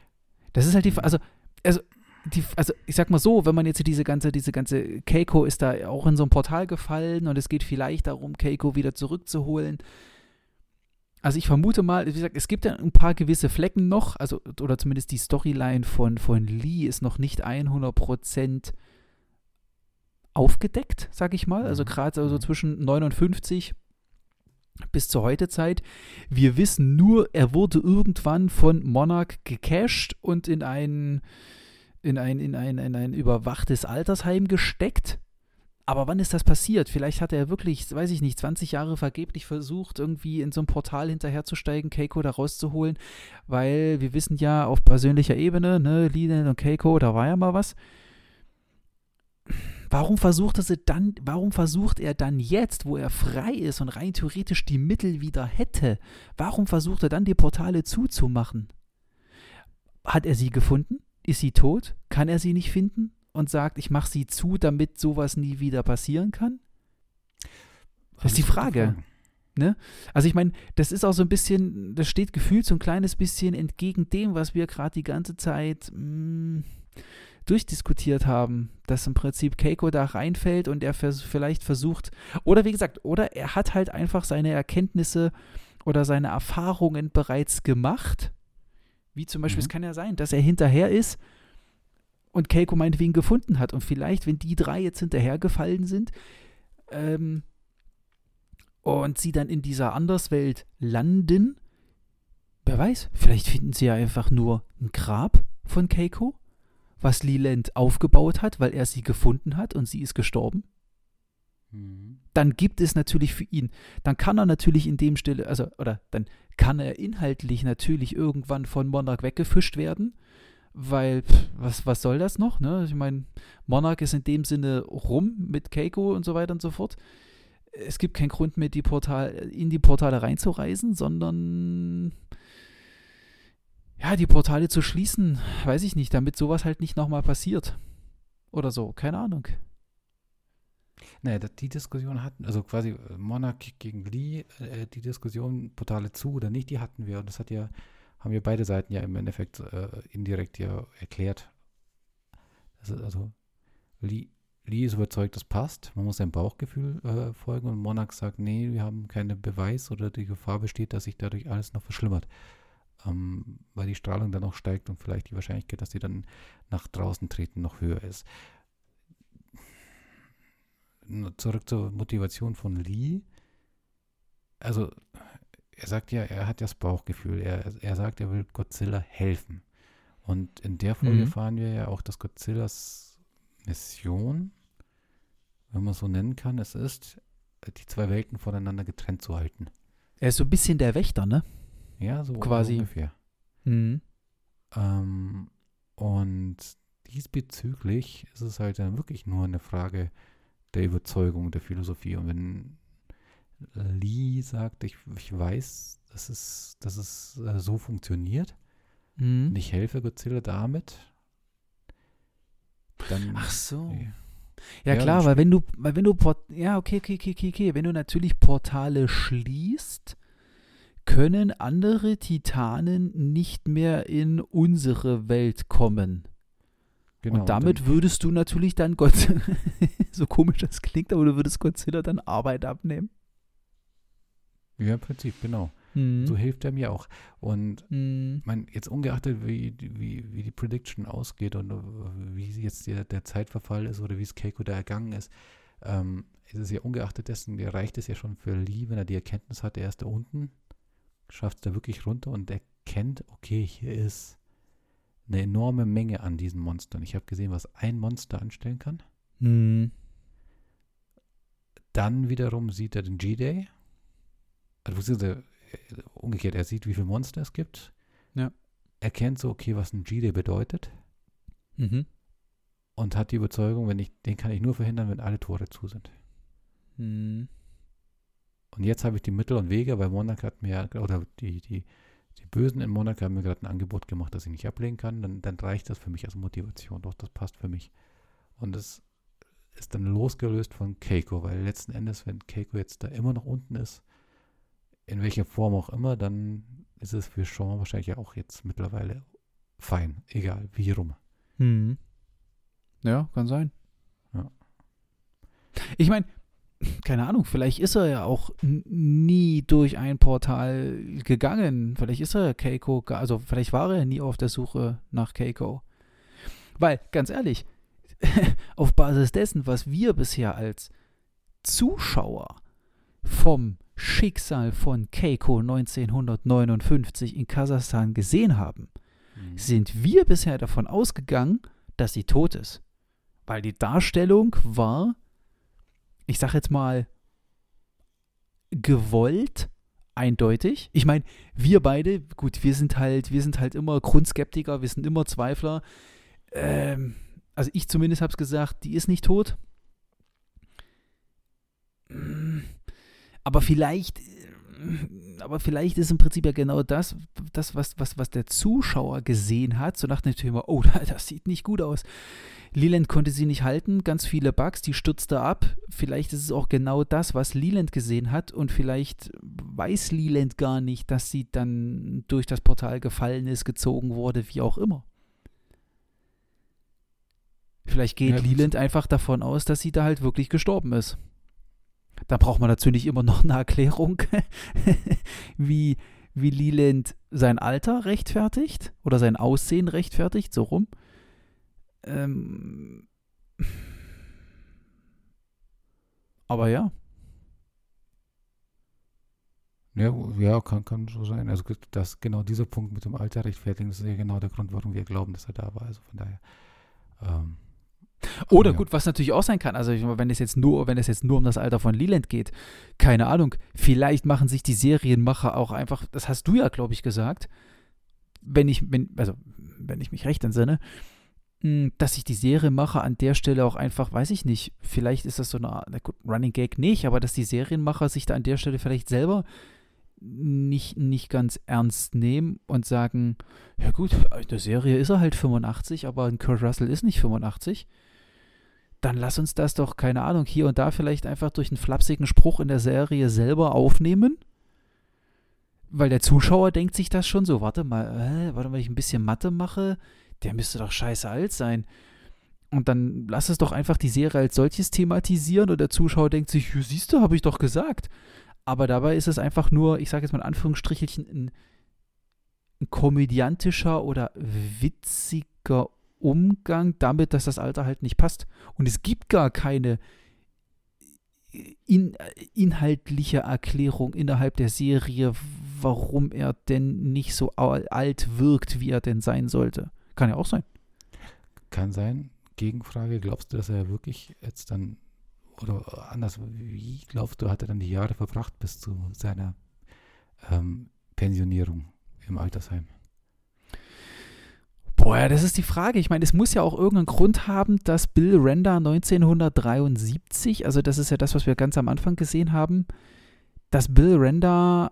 S2: das ist halt die, also, also, die, also ich sag mal so, wenn man jetzt diese ganze, diese ganze Keiko ist da auch in so ein Portal gefallen und es geht vielleicht darum, Keiko wieder zurückzuholen. Also ich vermute mal, wie gesagt, es gibt ja ein paar gewisse Flecken noch, also oder zumindest die Storyline von, von Lee ist noch nicht 100% aufgedeckt, sag ich mal. Also
S1: Mhm.
S2: gerade so
S1: Mhm.
S2: zwischen 59 bis zur Heutezeit. Wir wissen nur, er wurde irgendwann von Monarch gecached und in ein, in ein, in ein, in ein überwachtes Altersheim gesteckt. Aber wann ist das passiert? Vielleicht hat er wirklich, weiß ich nicht, 20 Jahre vergeblich versucht, irgendwie in so ein Portal hinterherzusteigen, Keiko da rauszuholen, weil wir wissen ja auf persönlicher Ebene, ne, Leland und Keiko, da war ja mal was. Warum versucht er sie dann, warum versucht er dann jetzt, wo er frei ist und rein theoretisch die Mittel wieder hätte, warum versucht er dann die Portale zuzumachen? Hat er sie gefunden? Ist sie tot? Kann er sie nicht finden? Und sagt, ich mache sie zu, damit sowas nie wieder passieren kann? Das ist die Frage.
S1: Fragen.
S2: Also ich meine, das ist auch so ein bisschen, das steht gefühlt so ein kleines bisschen entgegen dem, was wir gerade die ganze Zeit mh, durchdiskutiert haben, dass im Prinzip Keiko da reinfällt und er vers vielleicht versucht, oder wie gesagt, oder er hat halt einfach seine Erkenntnisse oder seine Erfahrungen bereits gemacht. Wie zum Beispiel,
S1: Mhm.
S2: es kann ja sein, dass er hinterher ist und Keiko meinetwegen gefunden hat. Und vielleicht, wenn die drei jetzt hinterhergefallen sind, ähm, und sie dann in dieser Anderswelt landen, wer weiß, vielleicht finden sie ja einfach nur ein Grab von Keiko, was Leland aufgebaut hat, weil er sie gefunden hat und sie ist gestorben.
S1: Mhm.
S2: Dann gibt es natürlich für ihn, dann kann er natürlich in dem Stelle, also, oder dann kann er inhaltlich natürlich irgendwann von Monarch weggefischt werden, weil, pff, was, was soll das noch, ne? Ich meine, Monarch ist in dem Sinne rum mit Keiko und so weiter und so fort. Es gibt keinen Grund mehr, die Portal, in die Portale reinzureisen, sondern ja, die Portale zu schließen, weiß ich nicht, damit sowas halt nicht nochmal passiert. Oder so, keine Ahnung.
S1: Das- die Diskussion hatten, also quasi äh, Monarch gegen Lee, äh, die Diskussion Portale zu oder nicht, die hatten wir. Und das hat ja, haben wir beide Seiten ja im Endeffekt äh, indirekt ja erklärt. Ist also Lee, Lee ist überzeugt, das passt. Man muss seinem Bauchgefühl äh, folgen und Monarch sagt, nee, wir haben keinen Beweis oder die Gefahr besteht, dass sich dadurch alles noch verschlimmert. Ähm, weil die Strahlung dann noch steigt und vielleicht die Wahrscheinlichkeit, dass sie dann nach draußen treten, noch höher ist. Zurück zur Motivation von Lee. Also, er sagt ja, er hat ja das Bauchgefühl. Er, er sagt, er will Godzilla helfen. Und in der Folge mhm. erfahren wir ja auch, dass Godzillas Mission, wenn man so nennen kann, es ist, die zwei Welten voneinander getrennt zu halten.
S2: Er ist so ein bisschen der Wächter, ne?
S1: Ja, so
S2: quasi.
S1: ungefähr.
S2: Mhm.
S1: Ähm, und diesbezüglich ist es halt dann wirklich nur eine Frage der Überzeugung, der Philosophie. Und wenn Lee sagt, ich, ich weiß, dass es, dass es äh, so funktioniert
S2: mhm.
S1: und ich helfe Godzilla damit, dann.
S2: Ach so.
S1: Nee.
S2: Ja,
S1: Ja,
S2: klar, weil wenn du, weil wenn du Port ja, okay, okay, okay, okay, wenn du natürlich Portale schließt, können andere Titanen nicht mehr in unsere Welt kommen.
S1: Genau,
S2: und damit
S1: dann,
S2: würdest du natürlich dann Gott, so komisch das klingt, aber du würdest Godzilla dann Arbeit abnehmen.
S1: Ja, im Prinzip, genau.
S2: Hm.
S1: So hilft er mir auch. Und
S2: Hm.
S1: man, jetzt ungeachtet, wie, die- wie, wie die Prediction ausgeht und äh, wie jetzt der, der Zeitverfall ist oder wie es Keiko da ergangen ist, ähm, ist es ja ungeachtet dessen, reicht es ja schon für Lee, wenn er die Erkenntnis hat, er ist da unten, schafft es da wirklich runter und erkennt, okay, hier ist eine enorme Menge an diesen Monstern. Ich habe gesehen, was ein Monster anstellen kann.
S2: Hm.
S1: Dann wiederum sieht er den G-Day. Also äh, umgekehrt, er sieht, wie viele Monster es gibt.
S2: Ja.
S1: Erkennt so, okay, was ein G-Day bedeutet.
S2: Mhm.
S1: Und hat die Überzeugung, wenn ich, den kann ich nur verhindern, wenn alle Tore zu sind.
S2: Hm.
S1: Und jetzt habe ich die Mittel und Wege, weil Monarch hat mir, oder die, die, die Bösen in Monarch haben mir gerade ein Angebot gemacht, das ich nicht ablehnen kann. Dann, dann reicht das für mich als Motivation. Doch, das passt für mich. Und das ist dann losgelöst von Keiko, weil letzten Endes, wenn Keiko jetzt da immer noch unten ist, in welcher Form auch immer, dann ist es für Sean wahrscheinlich ja auch jetzt mittlerweile fein. Egal, wie rum.
S2: Hm. Ja, kann sein.
S1: Ja.
S2: Ich meine, keine Ahnung, vielleicht ist er ja auch nie durch ein Portal gegangen. Vielleicht ist er Keiko, also vielleicht war er nie auf der Suche nach Keiko. Weil, ganz ehrlich, auf Basis dessen, was wir bisher als Zuschauer vom Schicksal von Keiko 1959 in Kasachstan gesehen haben, sind wir bisher davon ausgegangen, dass sie tot ist. Weil die Darstellung war, ich sag jetzt mal, gewollt, eindeutig. Ich meine, wir beide, gut, wir sind halt, wir sind halt immer Grundskeptiker, wir sind immer Zweifler. Ähm, also ich zumindest habe es gesagt, die ist nicht tot. Mm, Aber vielleicht, äh, aber vielleicht ist im Prinzip ja genau das, das was, was, was der Zuschauer gesehen hat. So nach dem Thema, oh, das sieht nicht gut aus. Leland konnte sie nicht halten, ganz viele Bugs, die stürzte ab. Vielleicht ist es auch genau das, was Leland gesehen hat und vielleicht weiß Leland gar nicht, dass sie dann durch das Portal gefallen ist, gezogen wurde, wie auch immer. Vielleicht geht
S1: Ja.
S2: Leland einfach davon aus, dass sie da halt wirklich gestorben ist. Da braucht man natürlich immer noch eine Erklärung, wie, wie Leland sein Alter rechtfertigt oder sein Aussehen rechtfertigt, so rum. Ähm, aber ja.
S1: Ja, ja kann, kann so sein. Also das genau dieser Punkt mit dem Alter rechtfertigen, das ist ja genau der Grund, warum wir glauben, dass er da war. Also von daher. Ähm,
S2: Oder
S1: ja.
S2: gut, was natürlich auch sein kann, also wenn es jetzt nur, wenn es jetzt nur um das Alter von Leland geht, keine Ahnung, vielleicht machen sich die Serienmacher auch einfach, das hast du ja, glaube ich, gesagt, wenn ich, wenn, also wenn ich mich recht entsinne, mh, dass sich die Serienmacher an der Stelle auch einfach, weiß ich nicht, vielleicht ist das so eine Art, na gut, Running Gag nicht, aber dass die Serienmacher sich da an der Stelle vielleicht selber nicht, nicht ganz ernst nehmen und sagen, ja gut, in der Serie ist er halt 85, aber ein Kurt Russell ist nicht 85 dann lass uns das doch, keine Ahnung, hier und da vielleicht einfach durch einen flapsigen Spruch in der Serie selber aufnehmen. Weil der Zuschauer denkt sich das schon so, warte mal, äh, warte mal, wenn ich ein bisschen Mathe mache, der müsste doch scheiße alt sein. Und dann lass es doch einfach die Serie als solches thematisieren und der Zuschauer denkt sich, siehst du, habe ich doch gesagt. Aber dabei ist es einfach nur, ich sage jetzt mal in Anführungsstrichelchen, ein ein komödiantischer oder witziger Umgang damit, dass das Alter halt nicht passt. Und es gibt gar keine in, inhaltliche Erklärung innerhalb der Serie, warum er denn nicht so alt wirkt, wie er denn sein sollte. Kann ja auch sein.
S1: Kann sein. Gegenfrage, glaubst du, dass er wirklich jetzt dann, oder anders, wie glaubst du, hat er dann die Jahre verbracht bis zu seiner ähm, Pensionierung im Altersheim?
S2: Boah, das ist die Frage. Ich meine, es muss ja auch irgendeinen Grund haben, dass Bill Render 1973, also das ist ja das, was wir ganz am Anfang gesehen haben, dass Bill Render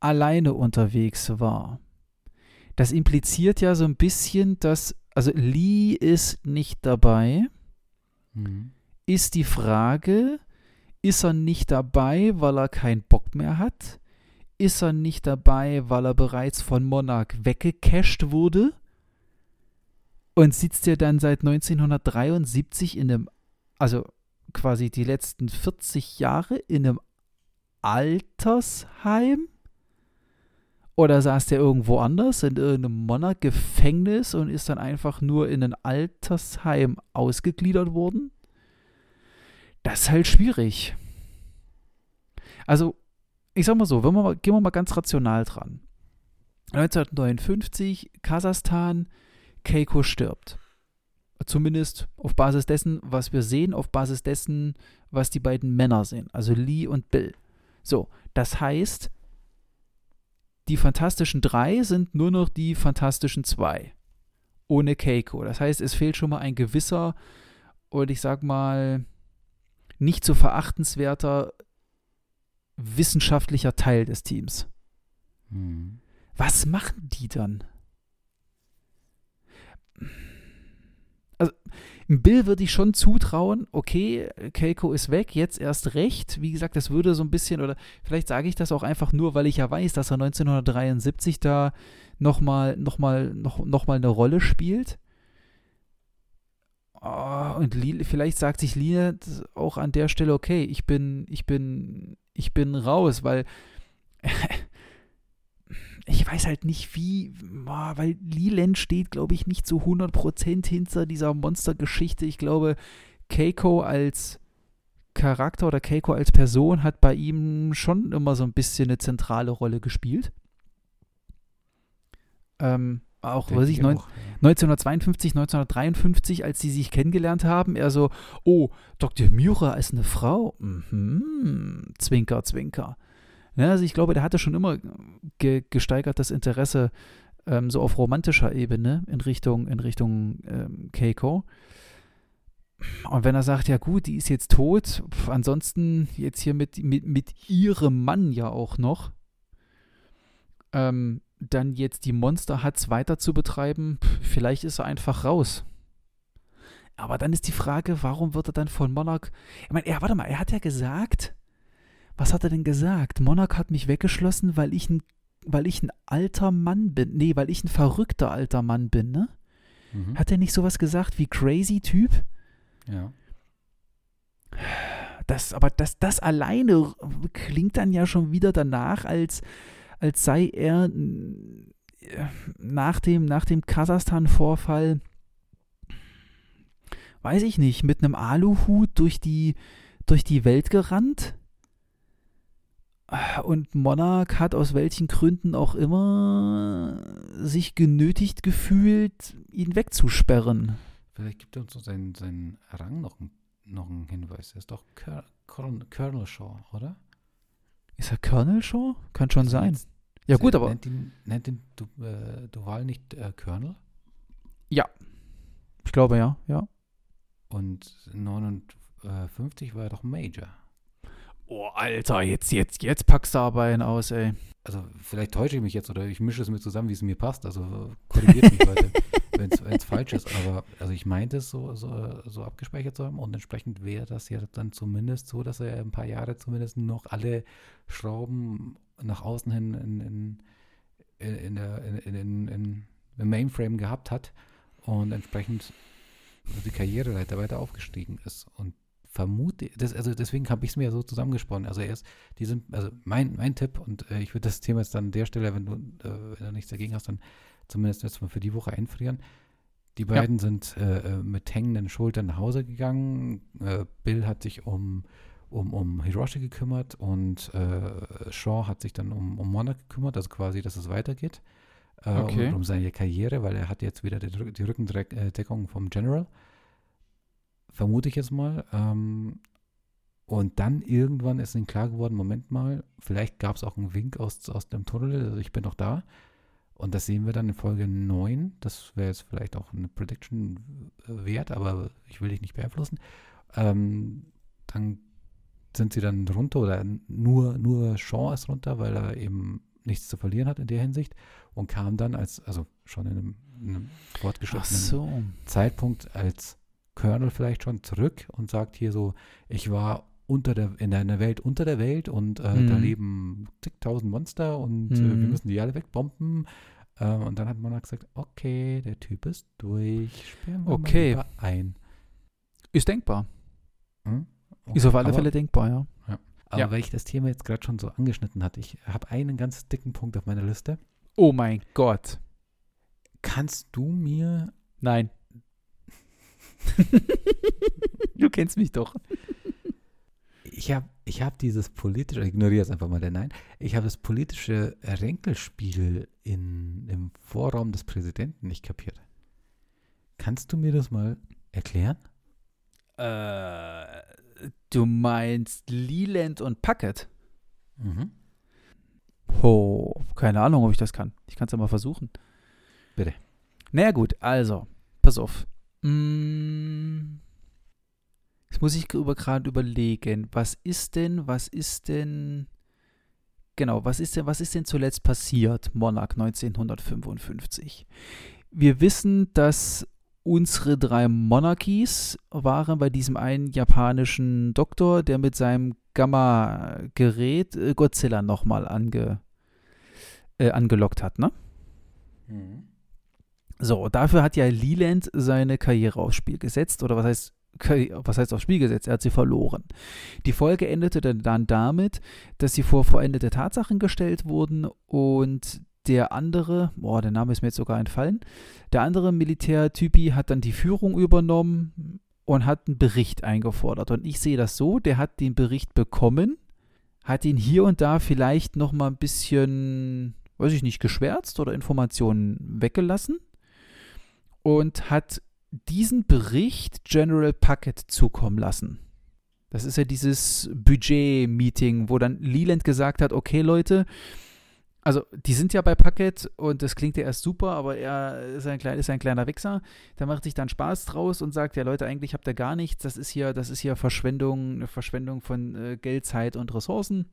S2: alleine unterwegs war. Das impliziert ja so ein bisschen, dass, also Lee ist nicht dabei. Mhm. Ist die Frage, ist er nicht dabei, weil er keinen Bock mehr hat? Ist er nicht dabei, weil er bereits von Monarch weggecasht wurde? Und sitzt ja dann seit 1973 in einem, also quasi die letzten 40 Jahre in einem Altersheim? Oder saß der irgendwo anders in irgendeinem Monarch-Gefängnis und ist dann einfach nur in ein Altersheim ausgegliedert worden? Das ist halt schwierig. Also, ich sag mal so, wenn wir gehen wir mal ganz rational dran. 1959, Kasachstan, Keiko stirbt. Zumindest auf Basis dessen, was wir sehen, auf Basis dessen, was die beiden Männer sehen, also Lee und Bill. So, das heißt, die Fantastischen Drei sind nur noch die Fantastischen Zwei. Ohne Keiko. Das heißt, es fehlt schon mal ein gewisser und ich sag mal nicht zu verachtenswerter wissenschaftlicher Teil des Teams. Hm. Was machen die dann? Also Bill würde ich schon zutrauen, okay, Keiko ist weg, jetzt erst recht. Wie gesagt, das würde so ein bisschen, oder vielleicht sage ich das auch einfach nur, weil ich ja weiß, dass er 1973 da nochmal noch mal, noch, noch mal eine Rolle spielt. Oh, und vielleicht sagt sich Line auch an der Stelle, okay, ich bin, ich bin, ich bin raus, weil ich weiß halt nicht wie, weil Leland steht, glaube ich, nicht zu 100% hinter dieser Monstergeschichte. Ich glaube, Keiko als Charakter oder Keiko als Person hat bei ihm schon immer so ein bisschen eine zentrale Rolle gespielt. Ähm, auch, weiß ich, neun, 1952, 1953, als sie sich kennengelernt haben, er so, oh, Dr. Mura ist eine Frau. Mhm, zwinker, zwinker. Ja, also ich glaube, der hatte schon immer ge gesteigertes Interesse ähm, so auf romantischer Ebene in Richtung, in Richtung ähm, Keiko. Und wenn er sagt, ja gut, die ist jetzt tot, pf, ansonsten jetzt hier mit, mit, mit ihrem Mann ja auch noch, ähm, dann jetzt die Monster Huts weiter zu betreiben, pf, vielleicht ist er einfach raus. Aber dann ist die Frage, warum wird er dann von Monarch. Ich meine, er, warte mal, er hat ja gesagt, was hat er denn gesagt? Monarch hat mich weggeschlossen, weil ich ein, weil ich ein alter Mann bin. Nee, weil ich ein verrückter alter Mann bin, ne? Mhm. Hat er nicht sowas gesagt wie crazy Typ?
S1: Ja.
S2: Das, aber das, das alleine klingt dann ja schon wieder danach, als, als sei er nach dem, nach dem Kasachstan-Vorfall, weiß ich nicht, mit einem Aluhut durch die, durch die Welt gerannt und Monarch hat aus welchen Gründen auch immer sich genötigt gefühlt, ihn wegzusperren.
S1: Vielleicht gibt er uns seinen, seinen Rang noch, noch einen Hinweis. Er ist doch Colonel Shaw, oder?
S2: Ist er Colonel Shaw? Kann schon sein. Ja, gut, aber.
S1: Nennt ihn, nennt ihn du, äh, Duval nicht äh, Colonel?
S2: Ja. Ich glaube ja, ja.
S1: Und 59 war er doch Major.
S2: Oh, Alter, jetzt, jetzt, jetzt packst du aber einen aus, ey.
S1: Also, vielleicht täusche ich mich jetzt oder ich mische es mir zusammen, wie es mir passt. Also, korrigiert mich weiter, wenn es falsch ist. Aber, also, ich meinte es so, so, so abgespeichert zu haben und entsprechend wäre das ja dann zumindest so, dass er ein paar Jahre zumindest noch alle Schrauben nach außen hin in, in, in, in, der, in, in, in, im Mainframe gehabt hat und entsprechend die Karriereleiter weiter aufgestiegen ist. Und vermute, das, also deswegen habe ich es mir ja so zusammengesponnen. Also erst, die sind, also mein, mein Tipp, und äh, ich würde das Thema jetzt dann an der Stelle, wenn du, äh, wenn du nichts dagegen hast, dann zumindest jetzt mal für die Woche einfrieren. Die beiden ja. sind äh, äh, mit hängenden Schultern nach Hause gegangen. Äh, Bill hat sich um, um, um Hiroshi gekümmert und äh, Shaw hat sich dann um, um Monarch gekümmert, also quasi, dass es weitergeht. Okay. Und um seine Karriere, weil er hat jetzt wieder die, die Rückendeckung vom General vermute ich jetzt mal. Ähm, und dann irgendwann ist ihnen klar geworden, Moment mal, vielleicht gab es auch einen Wink aus, aus dem Tunnel, also ich bin noch da. Und das sehen wir dann in Folge 9. Das wäre jetzt vielleicht auch eine Prediction wert, aber ich will dich nicht beeinflussen. Ähm, dann sind sie dann runter oder nur, nur Shaw ist runter, weil er eben nichts zu verlieren hat in der Hinsicht und kam dann als, also schon in einem, in einem fortgeschrittenen so. Zeitpunkt als Colonel vielleicht schon zurück und sagt hier so, ich war unter der, in einer Welt unter der Welt und äh, mhm. da leben zigtausend Monster und mhm. äh, wir mhm. müssen die alle wegbomben. Äh, und dann hat man gesagt, okay, der Typ ist durch,
S2: sperren wir okay. mal ein. Ist denkbar. Hm? Okay. Ist auf alle aber, Fälle denkbar, ja.
S1: ja. Aber ja. weil ich das Thema jetzt gerade schon so angeschnitten hatte, ich habe einen ganz dicken Punkt auf meiner Liste.
S2: Oh mein Gott.
S1: Kannst du mir
S2: Nein. du kennst mich doch.
S1: Ich habe ich hab dieses politische, ignoriere es einfach mal der Nein, ich habe das politische Ränkelspiel in, im Vorraum des Präsidenten nicht kapiert. Kannst du mir das mal erklären?
S2: Äh, du meinst Leland und Puckett? Mhm. Oh, keine Ahnung, ob ich das kann. Ich kann es ja mal versuchen.
S1: Bitte.
S2: Naja gut, also, pass auf. Mm. Jetzt muss ich gerade überlegen, was ist denn, was ist denn, genau, was ist denn, was ist denn zuletzt passiert, Monarch 1955? Wir wissen, dass unsere drei Monarchies waren bei diesem einen japanischen Doktor, der mit seinem Gamma-Gerät äh, Godzilla nochmal ange, äh, angelockt hat, ne? Mhm. So, dafür hat ja Leland seine Karriere aufs Spiel gesetzt. Oder was heißt, was heißt aufs Spiel gesetzt? Er hat sie verloren. Die Folge endete dann damit, dass sie vor vollendete Tatsachen gestellt wurden und der andere, boah, der Name ist mir jetzt sogar entfallen, der andere Militärtypi hat dann die Führung übernommen und hat einen Bericht eingefordert. Und ich sehe das so, der hat den Bericht bekommen, hat ihn hier und da vielleicht noch mal ein bisschen, weiß ich nicht, geschwärzt oder Informationen weggelassen und hat diesen Bericht General Puckett zukommen lassen. Das ist ja dieses Budget-Meeting, wo dann Leland gesagt hat, okay Leute, also die sind ja bei Puckett und das klingt ja erst super, aber er ist ein, klein, ist ein kleiner Wichser. Der macht sich dann Spaß draus und sagt, ja Leute, eigentlich habt ihr gar nichts, das ist hier, das ist hier Verschwendung, Verschwendung von äh, Geld, Zeit und Ressourcen.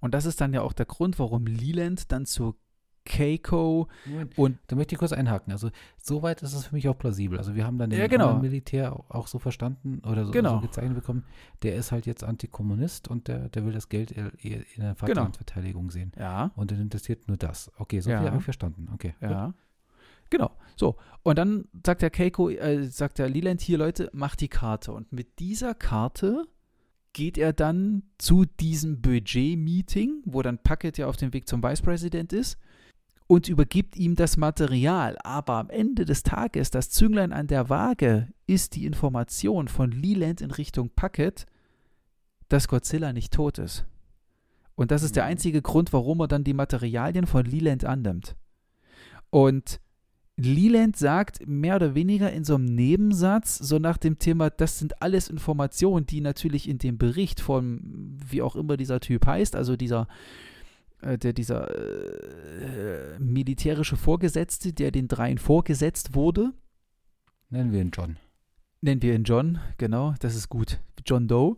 S2: Und das ist dann ja auch der Grund, warum Leland dann zu Keiko
S1: und da möchte ich kurz einhaken. Also soweit ist es für mich auch plausibel. Also wir haben dann den
S2: ja, genau.
S1: Militär auch so verstanden oder so, genau. so, gezeichnet bekommen. Der ist halt jetzt Antikommunist und der, der will das Geld in der genau. Vaterlandsverteidigung sehen.
S2: Ja.
S1: Und den interessiert nur das. Okay, so
S2: ja.
S1: viel habe ich verstanden. Okay.
S2: Ja. Gut. Genau. So. Und dann sagt der Keiko, äh, sagt der Leland hier, Leute, macht die Karte. Und mit dieser Karte geht er dann zu diesem Budget-Meeting, wo dann Puckett ja auf dem Weg zum Vicepräsident ist und übergibt ihm das Material. Aber am Ende des Tages, das Zünglein an der Waage, ist die Information von Leland in Richtung Puckett, dass Godzilla nicht tot ist. Und das ist der mhm. einzige Grund, warum er dann die Materialien von Leland annimmt. Und Leland sagt mehr oder weniger in so einem Nebensatz, so nach dem Thema, das sind alles Informationen, die natürlich in dem Bericht von, wie auch immer dieser Typ heißt, also dieser der dieser äh, militärische Vorgesetzte, der den dreien vorgesetzt wurde.
S1: Nennen wir ihn John.
S2: Nennen wir ihn John, genau, das ist gut. John Doe.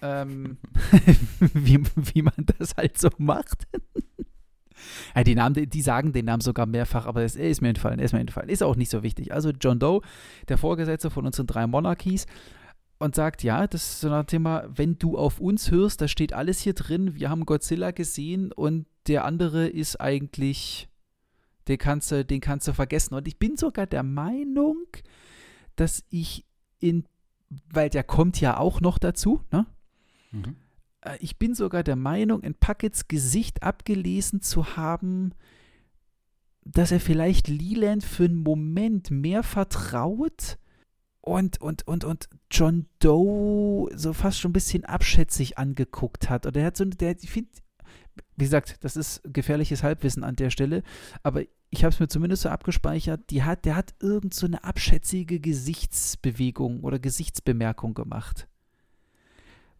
S2: Ähm, wie, wie man das halt so macht. ja, die, Namen, die sagen den Namen sogar mehrfach, aber es ist mir entfallen, ist mir entfallen. Ist auch nicht so wichtig. Also John Doe, der Vorgesetzte von unseren drei Monarchies, und sagt, ja, das ist so ein Thema, wenn du auf uns hörst, da steht alles hier drin, wir haben Godzilla gesehen und der andere ist eigentlich, den kannst du, den kannst du vergessen. Und ich bin sogar der Meinung, dass ich in weil der kommt ja auch noch dazu, ne?
S1: Mhm.
S2: Äh, Ich bin sogar der Meinung, in Puckets Gesicht abgelesen zu haben, dass er vielleicht Leland für einen Moment mehr vertraut und, und, und, und John Doe so fast schon ein bisschen abschätzig angeguckt hat. Und er hat so, der, ich finde, wie gesagt, das ist gefährliches Halbwissen an der Stelle, aber ich habe es mir zumindest so abgespeichert, die hat, der hat irgend so eine abschätzige Gesichtsbewegung oder Gesichtsbemerkung gemacht.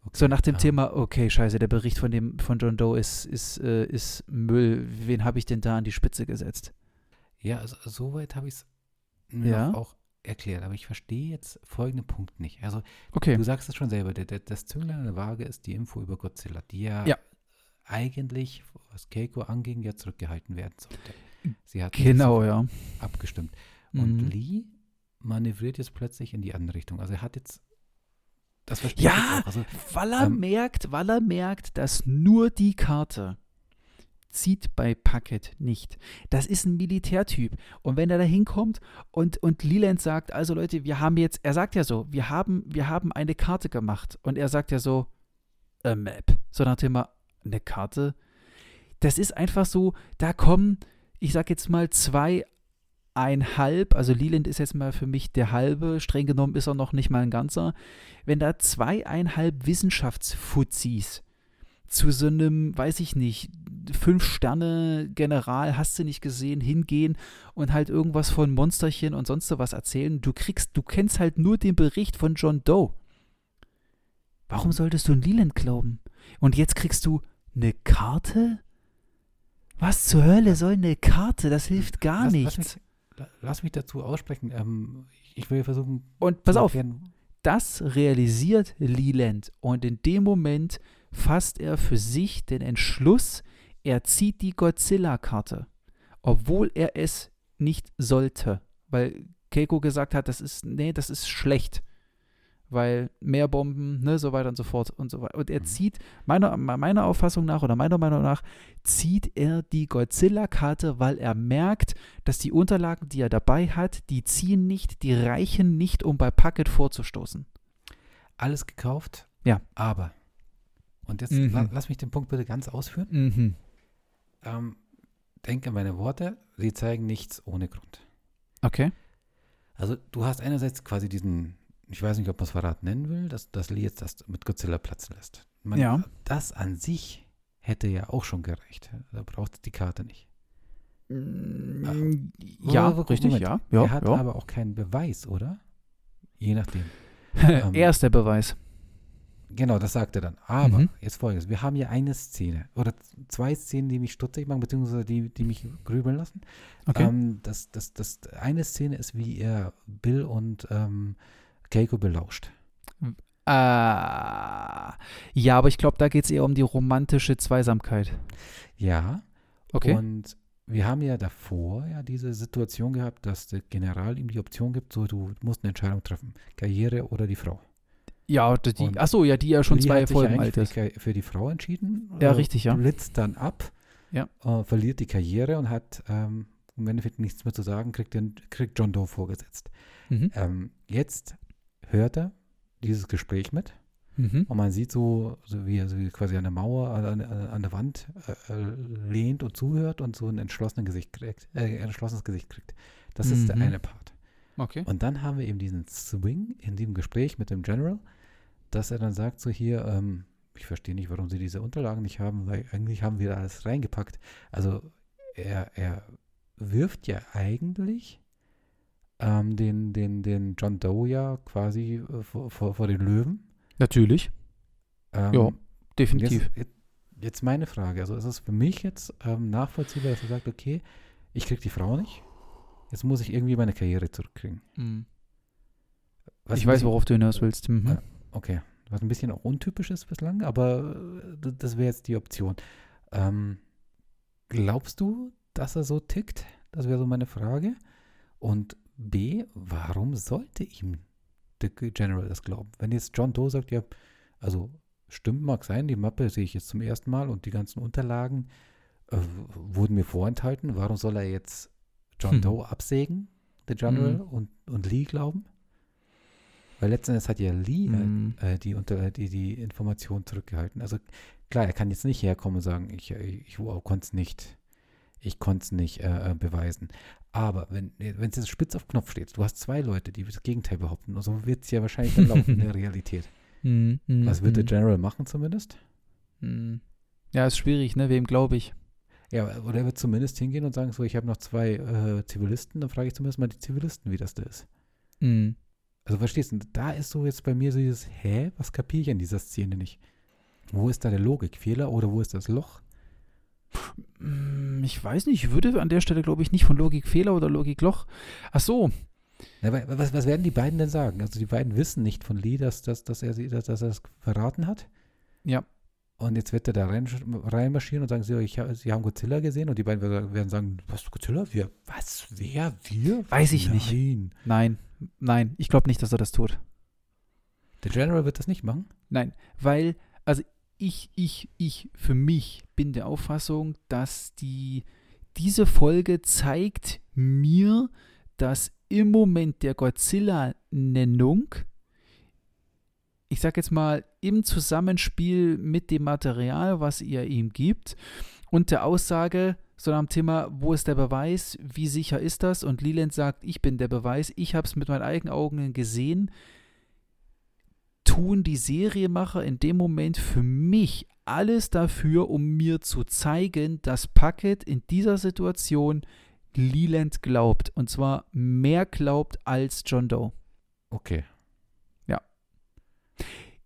S1: Okay,
S2: So nach dem
S1: ja.
S2: Thema, okay, scheiße, der Bericht von dem von John Doe ist, ist, äh, ist Müll. Wen habe ich denn da an die Spitze gesetzt?
S1: Ja, also, soweit habe ich es
S2: Ja.
S1: auch erklärt, aber ich verstehe jetzt folgenden Punkt nicht. Also,
S2: Okay.
S1: du sagst es schon selber, das Zünglein an der Waage ist die Info über Godzilla, die ja,
S2: Ja.
S1: eigentlich, was Keiko anging, ja zurückgehalten werden sollte. Sie hat
S2: Genau, ja.
S1: abgestimmt. Und
S2: Mhm.
S1: Lee manövriert jetzt plötzlich in die andere Richtung. Also er hat jetzt, das verstehe
S2: Ja,
S1: ich jetzt auch. Also,
S2: Weil er
S1: Ähm,
S2: merkt, weil er merkt, dass nur die Karte zieht bei Puckett nicht. Das ist ein Militärtyp. Und wenn er da hinkommt und, und Leland sagt, also Leute, wir haben jetzt, er sagt ja so, wir haben, wir haben eine Karte gemacht. Und er sagt ja so, a map. So nach dem Thema, eine Karte. Das ist einfach so, da kommen, ich sag jetzt mal, zwei einhalb, also Leland ist jetzt mal für mich der halbe, streng genommen ist er noch nicht mal ein ganzer. Wenn da zweieinhalb Wissenschaftsfuzis zu so einem, weiß ich nicht, Fünf-Sterne-General, hast du nicht gesehen, hingehen und halt irgendwas von Monsterchen und sonst so was erzählen. Du kriegst, du kennst halt nur den Bericht von John Doe. Warum solltest du in Leland glauben? Und jetzt kriegst du eine Karte? Was zur Hölle soll eine Karte? Das hilft gar
S1: lass,
S2: nichts.
S1: Lass mich, la- lass mich dazu aussprechen. Ähm, ich will versuchen,
S2: und pass auf, das realisiert Leland und in dem Moment fasst er für sich den Entschluss, er zieht die Godzilla-Karte, obwohl er es nicht sollte, weil Keiko gesagt hat, das ist, nee, das ist schlecht, weil mehr Bomben, ne, so weiter und so fort und so weiter. Und er
S1: Mhm.
S2: zieht, meiner, meiner Auffassung nach oder meiner Meinung nach, zieht er die Godzilla-Karte, weil er merkt, dass die Unterlagen, die er dabei hat, die ziehen nicht, die reichen nicht, um bei Puckett vorzustoßen.
S1: alles gekauft.
S2: Ja.
S1: Aber, und jetzt
S2: Mhm.
S1: la, lass mich den Punkt bitte ganz ausführen.
S2: Mhm.
S1: Ähm, denk an meine Worte, sie zeigen nichts ohne Grund.
S2: Okay.
S1: Also du hast einerseits quasi diesen, ich weiß nicht, ob man es Verrat nennen will, dass, dass Lee jetzt das mit Godzilla platzen lässt. Man,
S2: Ja.
S1: Das an sich hätte ja auch schon gereicht. Da braucht es die Karte nicht.
S2: Mm, Ja,
S1: Moment,
S2: richtig,
S1: Moment.
S2: ja. ja,
S1: er hat
S2: ja.
S1: aber auch keinen Beweis, oder? Je nachdem. ähm,
S2: er ist der Beweis.
S1: Genau, das sagt er dann. Aber
S2: Mhm.
S1: jetzt folgendes: Wir haben hier eine Szene oder zwei Szenen, die mich stutzig machen, beziehungsweise die, die mich grübeln lassen.
S2: Okay.
S1: Ähm, das, das, das, eine Szene ist, wie er Bill und ähm, Keiko belauscht.
S2: Ah, ja, aber ich glaube, da geht es eher um die romantische Zweisamkeit.
S1: Ja.
S2: Okay.
S1: Und wir haben ja davor ja diese Situation gehabt, dass der General ihm die Option gibt, so du musst eine Entscheidung treffen: Karriere oder die Frau.
S2: Ja, die, die, ach so, ja, die ja schon
S1: Lee
S2: zwei Folgen alt
S1: für
S2: ist.
S1: die, Ka- für die Frau entschieden.
S2: Ja,
S1: äh,
S2: richtig, ja.
S1: Blitzt dann ab,
S2: Ja.
S1: äh, verliert die Karriere und hat ähm, im Endeffekt nichts mehr zu sagen, kriegt, den, kriegt John Doe vorgesetzt.
S2: Mhm.
S1: Ähm, jetzt hört er dieses Gespräch mit
S2: Mhm.
S1: und man sieht so, so wie er so wie quasi an der Mauer, an, an der Wand äh, äh, lehnt und zuhört und so ein entschlossenes Gesicht kriegt. Äh, entschlossenes Gesicht kriegt. Das ist der
S2: Mhm.
S1: eine Part.
S2: Okay.
S1: Und dann haben wir eben diesen Swing in dem Gespräch mit dem General, dass er dann sagt so hier, ähm, ich verstehe nicht, warum sie diese Unterlagen nicht haben, weil eigentlich haben wir da alles reingepackt. Also er, er wirft ja eigentlich ähm, den, den, den John Doe ja quasi äh, vor, vor, vor den Löwen.
S2: Natürlich,
S1: Ähm,
S2: Ja, definitiv.
S1: Jetzt, jetzt, meine Frage, also ist es für mich jetzt ähm, nachvollziehbar, dass er sagt, okay, ich kriege die Frau nicht, jetzt muss ich irgendwie meine Karriere zurückkriegen.
S2: Mhm. Ich weiß, worauf du hinaus willst. Mhm.
S1: Ja. Okay, was ein bisschen auch untypisch ist bislang, aber äh, das wäre jetzt die Option. Ähm, glaubst du, dass er so tickt? Das wäre so meine Frage. Und B, warum sollte ihm der General das glauben? Wenn jetzt John Doe sagt, ja, also stimmt mag sein, die Mappe sehe ich jetzt zum ersten Mal und die ganzen Unterlagen äh, wurden mir vorenthalten, warum soll er jetzt John
S2: Hm.
S1: Doe absägen, der General,
S2: Mhm.
S1: und, und Lee glauben? Weil letztendlich hat ja Lee
S2: Mhm.
S1: äh, die, unter, die, die Information zurückgehalten. Also klar, er kann jetzt nicht herkommen und sagen, ich, ich, ich konnte es nicht, ich konnte es nicht äh, äh, beweisen. Aber wenn wenn es jetzt spitz auf Knopf steht, du hast zwei Leute, die das Gegenteil behaupten, und so wird es ja wahrscheinlich dann laufen in der Realität.
S2: Mhm, mhm,
S1: Was wird der
S2: mhm,
S1: General machen zumindest?
S2: Ja, ist schwierig, ne? Wem glaube ich?
S1: Ja, oder er wird zumindest hingehen und sagen, so, ich habe noch zwei äh, Zivilisten, dann frage ich zumindest mal die Zivilisten, wie das da ist.
S2: Mhm.
S1: Also verstehst du, da ist so jetzt bei mir so dieses, hä, was kapiere ich an dieser Szene nicht? Wo ist da der Logikfehler oder wo ist das Loch?
S2: Mm, Ich weiß nicht, ich würde an der Stelle, glaube ich, nicht von Logikfehler oder Logikloch. Ach so,
S1: Na, was, was werden die beiden denn sagen? Also die beiden wissen nicht von Lee, dass, dass, dass, er, sie- dass, dass er es verraten hat.
S2: Ja.
S1: Und jetzt wird er da rein, reinmarschieren und sagen, sie, ich, sie haben Godzilla gesehen und die beiden werden sagen, was, Godzilla? Wir, was, wer, wir?
S2: Weiß ich nicht.
S1: Nein.
S2: nein, nein, ich glaube nicht, dass er das tut.
S1: Der General wird das nicht machen?
S2: Nein, weil, also ich, ich, ich für mich bin der Auffassung, dass die, diese Folge zeigt mir, dass im Moment der Godzilla-Nennung, ich sag jetzt mal, im Zusammenspiel mit dem Material, was ihr ihm gibt, und der Aussage, so am Thema, wo ist der Beweis, wie sicher ist das? Und Leland sagt, ich bin der Beweis, ich habe es mit meinen eigenen Augen gesehen, tun die Serienmacher in dem Moment für mich alles dafür, um mir zu zeigen, dass Puckett in dieser Situation Leland glaubt. Und zwar mehr glaubt als John Doe.
S1: Okay.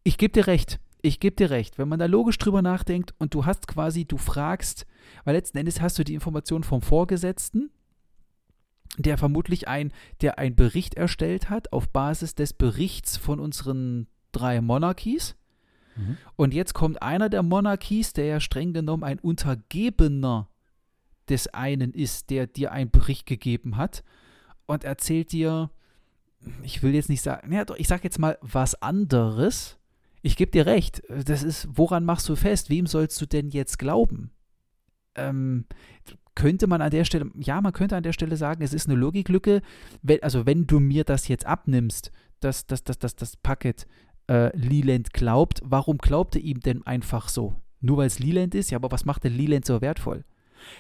S2: Ich gebe dir recht. Ich gebe dir recht. Wenn man da logisch drüber nachdenkt und du hast quasi, du fragst, weil letzten Endes hast du die Information vom Vorgesetzten, der vermutlich ein, der einen Bericht erstellt hat auf Basis des Berichts von unseren drei Monarchies.
S1: Mhm.
S2: Und jetzt kommt einer der Monarchies, der ja streng genommen ein Untergebener des einen ist, der dir einen Bericht gegeben hat und erzählt dir, ich will jetzt nicht sagen, ja, doch, ich sag jetzt mal was anderes. Ich gebe dir recht, das ist, woran machst du fest? Wem sollst du denn jetzt glauben? Ähm, könnte man an der Stelle, ja, man könnte an der Stelle sagen, es ist eine Logiklücke, wenn, also wenn du mir das jetzt abnimmst, dass das, das, das, das Packet äh, Leland glaubt, warum glaubt er ihm denn einfach so? Nur weil es Leland ist? Ja, aber was macht denn Leland so wertvoll?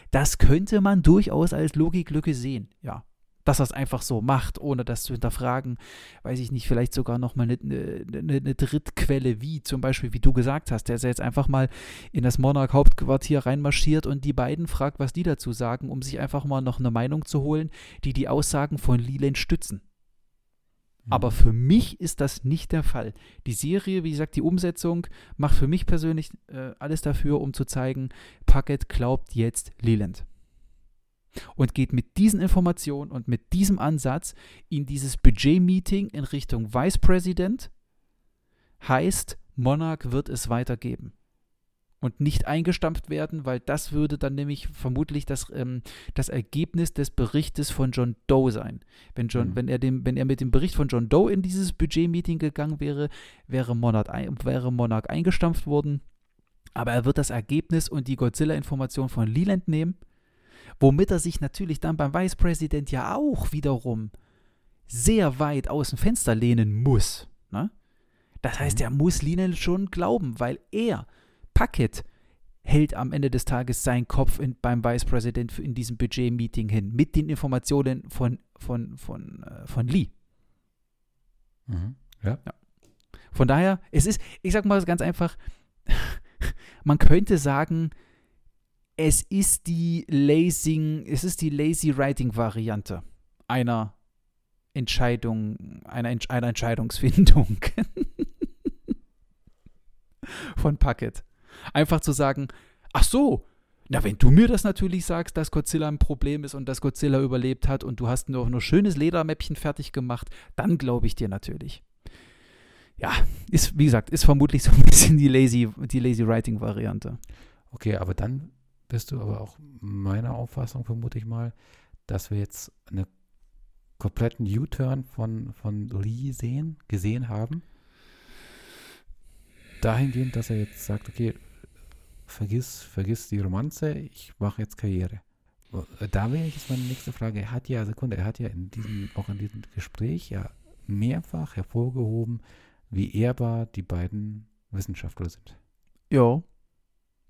S2: Das könnte man durchaus als Logiklücke sehen, ja. Dass er es einfach so macht, ohne das zu hinterfragen, weiß ich nicht, vielleicht sogar nochmal eine, eine, eine Drittquelle, wie zum Beispiel, wie du gesagt hast, der ist ja jetzt einfach mal in das Monarch-Hauptquartier reinmarschiert und die beiden fragt, was die dazu sagen, um sich einfach mal noch eine Meinung zu holen, die die Aussagen von Leland stützen. Aber für mich ist das nicht der Fall. Die Serie, wie gesagt, die Umsetzung macht für mich persönlich äh, alles dafür, um zu zeigen, Puckett glaubt jetzt Leland. Und geht mit diesen Informationen und mit diesem Ansatz in dieses Budget-Meeting in Richtung Vice President. Heißt, Monarch wird es weitergeben. Und nicht eingestampft werden, weil das würde dann nämlich vermutlich das, ähm, das Ergebnis des Berichtes von John Doe sein. Wenn, John,
S1: Mhm.
S2: wenn, er dem, wenn er mit dem Bericht von John Doe in dieses Budget-Meeting gegangen wäre, wäre Monarch, ein, wäre Monarch eingestampft worden. Aber er wird das Ergebnis und die Godzilla-Information von Leland nehmen, womit er sich natürlich dann beim Vice President ja auch wiederum sehr weit aus dem Fenster lehnen muss. Ne? Das heißt,
S1: Mhm.
S2: er muss Leland schon glauben, weil er, Puckett, hält am Ende des Tages seinen Kopf in, beim Vice President in diesem Budget-Meeting hin, mit den Informationen von, von, von, äh, von Lee.
S1: Mhm. Ja.
S2: Von daher, es ist, ich sag mal ganz einfach, man könnte sagen, es ist die Lazing, es ist die Lazy Writing Variante einer Entscheidung, einer, Entsch einer Entscheidungsfindung von Puckett. Einfach zu sagen, ach so, na, wenn du mir das natürlich sagst, dass Godzilla ein Problem ist und dass Godzilla überlebt hat und du hast nur noch schönes Ledermäppchen fertig gemacht, dann glaube ich dir natürlich. Ja, ist, wie gesagt, ist vermutlich so ein bisschen die Lazy, die Lazy Writing Variante.
S1: Okay, aber dann bist du aber auch meiner Auffassung, vermute ich mal, dass wir jetzt einen kompletten U-Turn von, von Lee sehen, gesehen haben. Dahingehend, dass er jetzt sagt, okay, vergiss, vergiss die Romanze, ich mache jetzt Karriere. Da wäre jetzt meine nächste Frage. Er hat ja, Sekunde, er hat ja in diesem, auch in diesem Gespräch ja mehrfach hervorgehoben, wie ehrbar die beiden Wissenschaftler sind.
S2: Ja.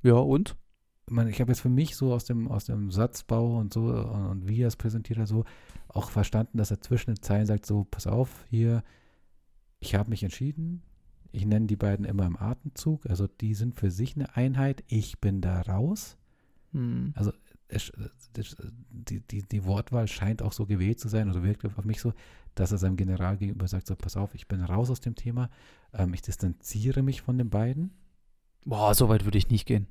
S2: Ja, und?
S1: Ich, meine, ich habe jetzt für mich so aus dem, aus dem Satzbau und so und, und wie er es präsentiert hat, so auch verstanden, dass er zwischen den Zeilen sagt: So, pass auf, hier, ich habe mich entschieden. Ich nenne die beiden immer im Atemzug. Also, die sind für sich eine Einheit. Ich bin da raus.
S2: Hm.
S1: Also es, das, die, die, die Wortwahl scheint auch so gewählt zu sein oder wirkt auf mich so, dass er seinem General gegenüber sagt, so pass auf, ich bin raus aus dem Thema, ähm, ich distanziere mich von den beiden.
S2: Boah, so weit würde ich nicht gehen.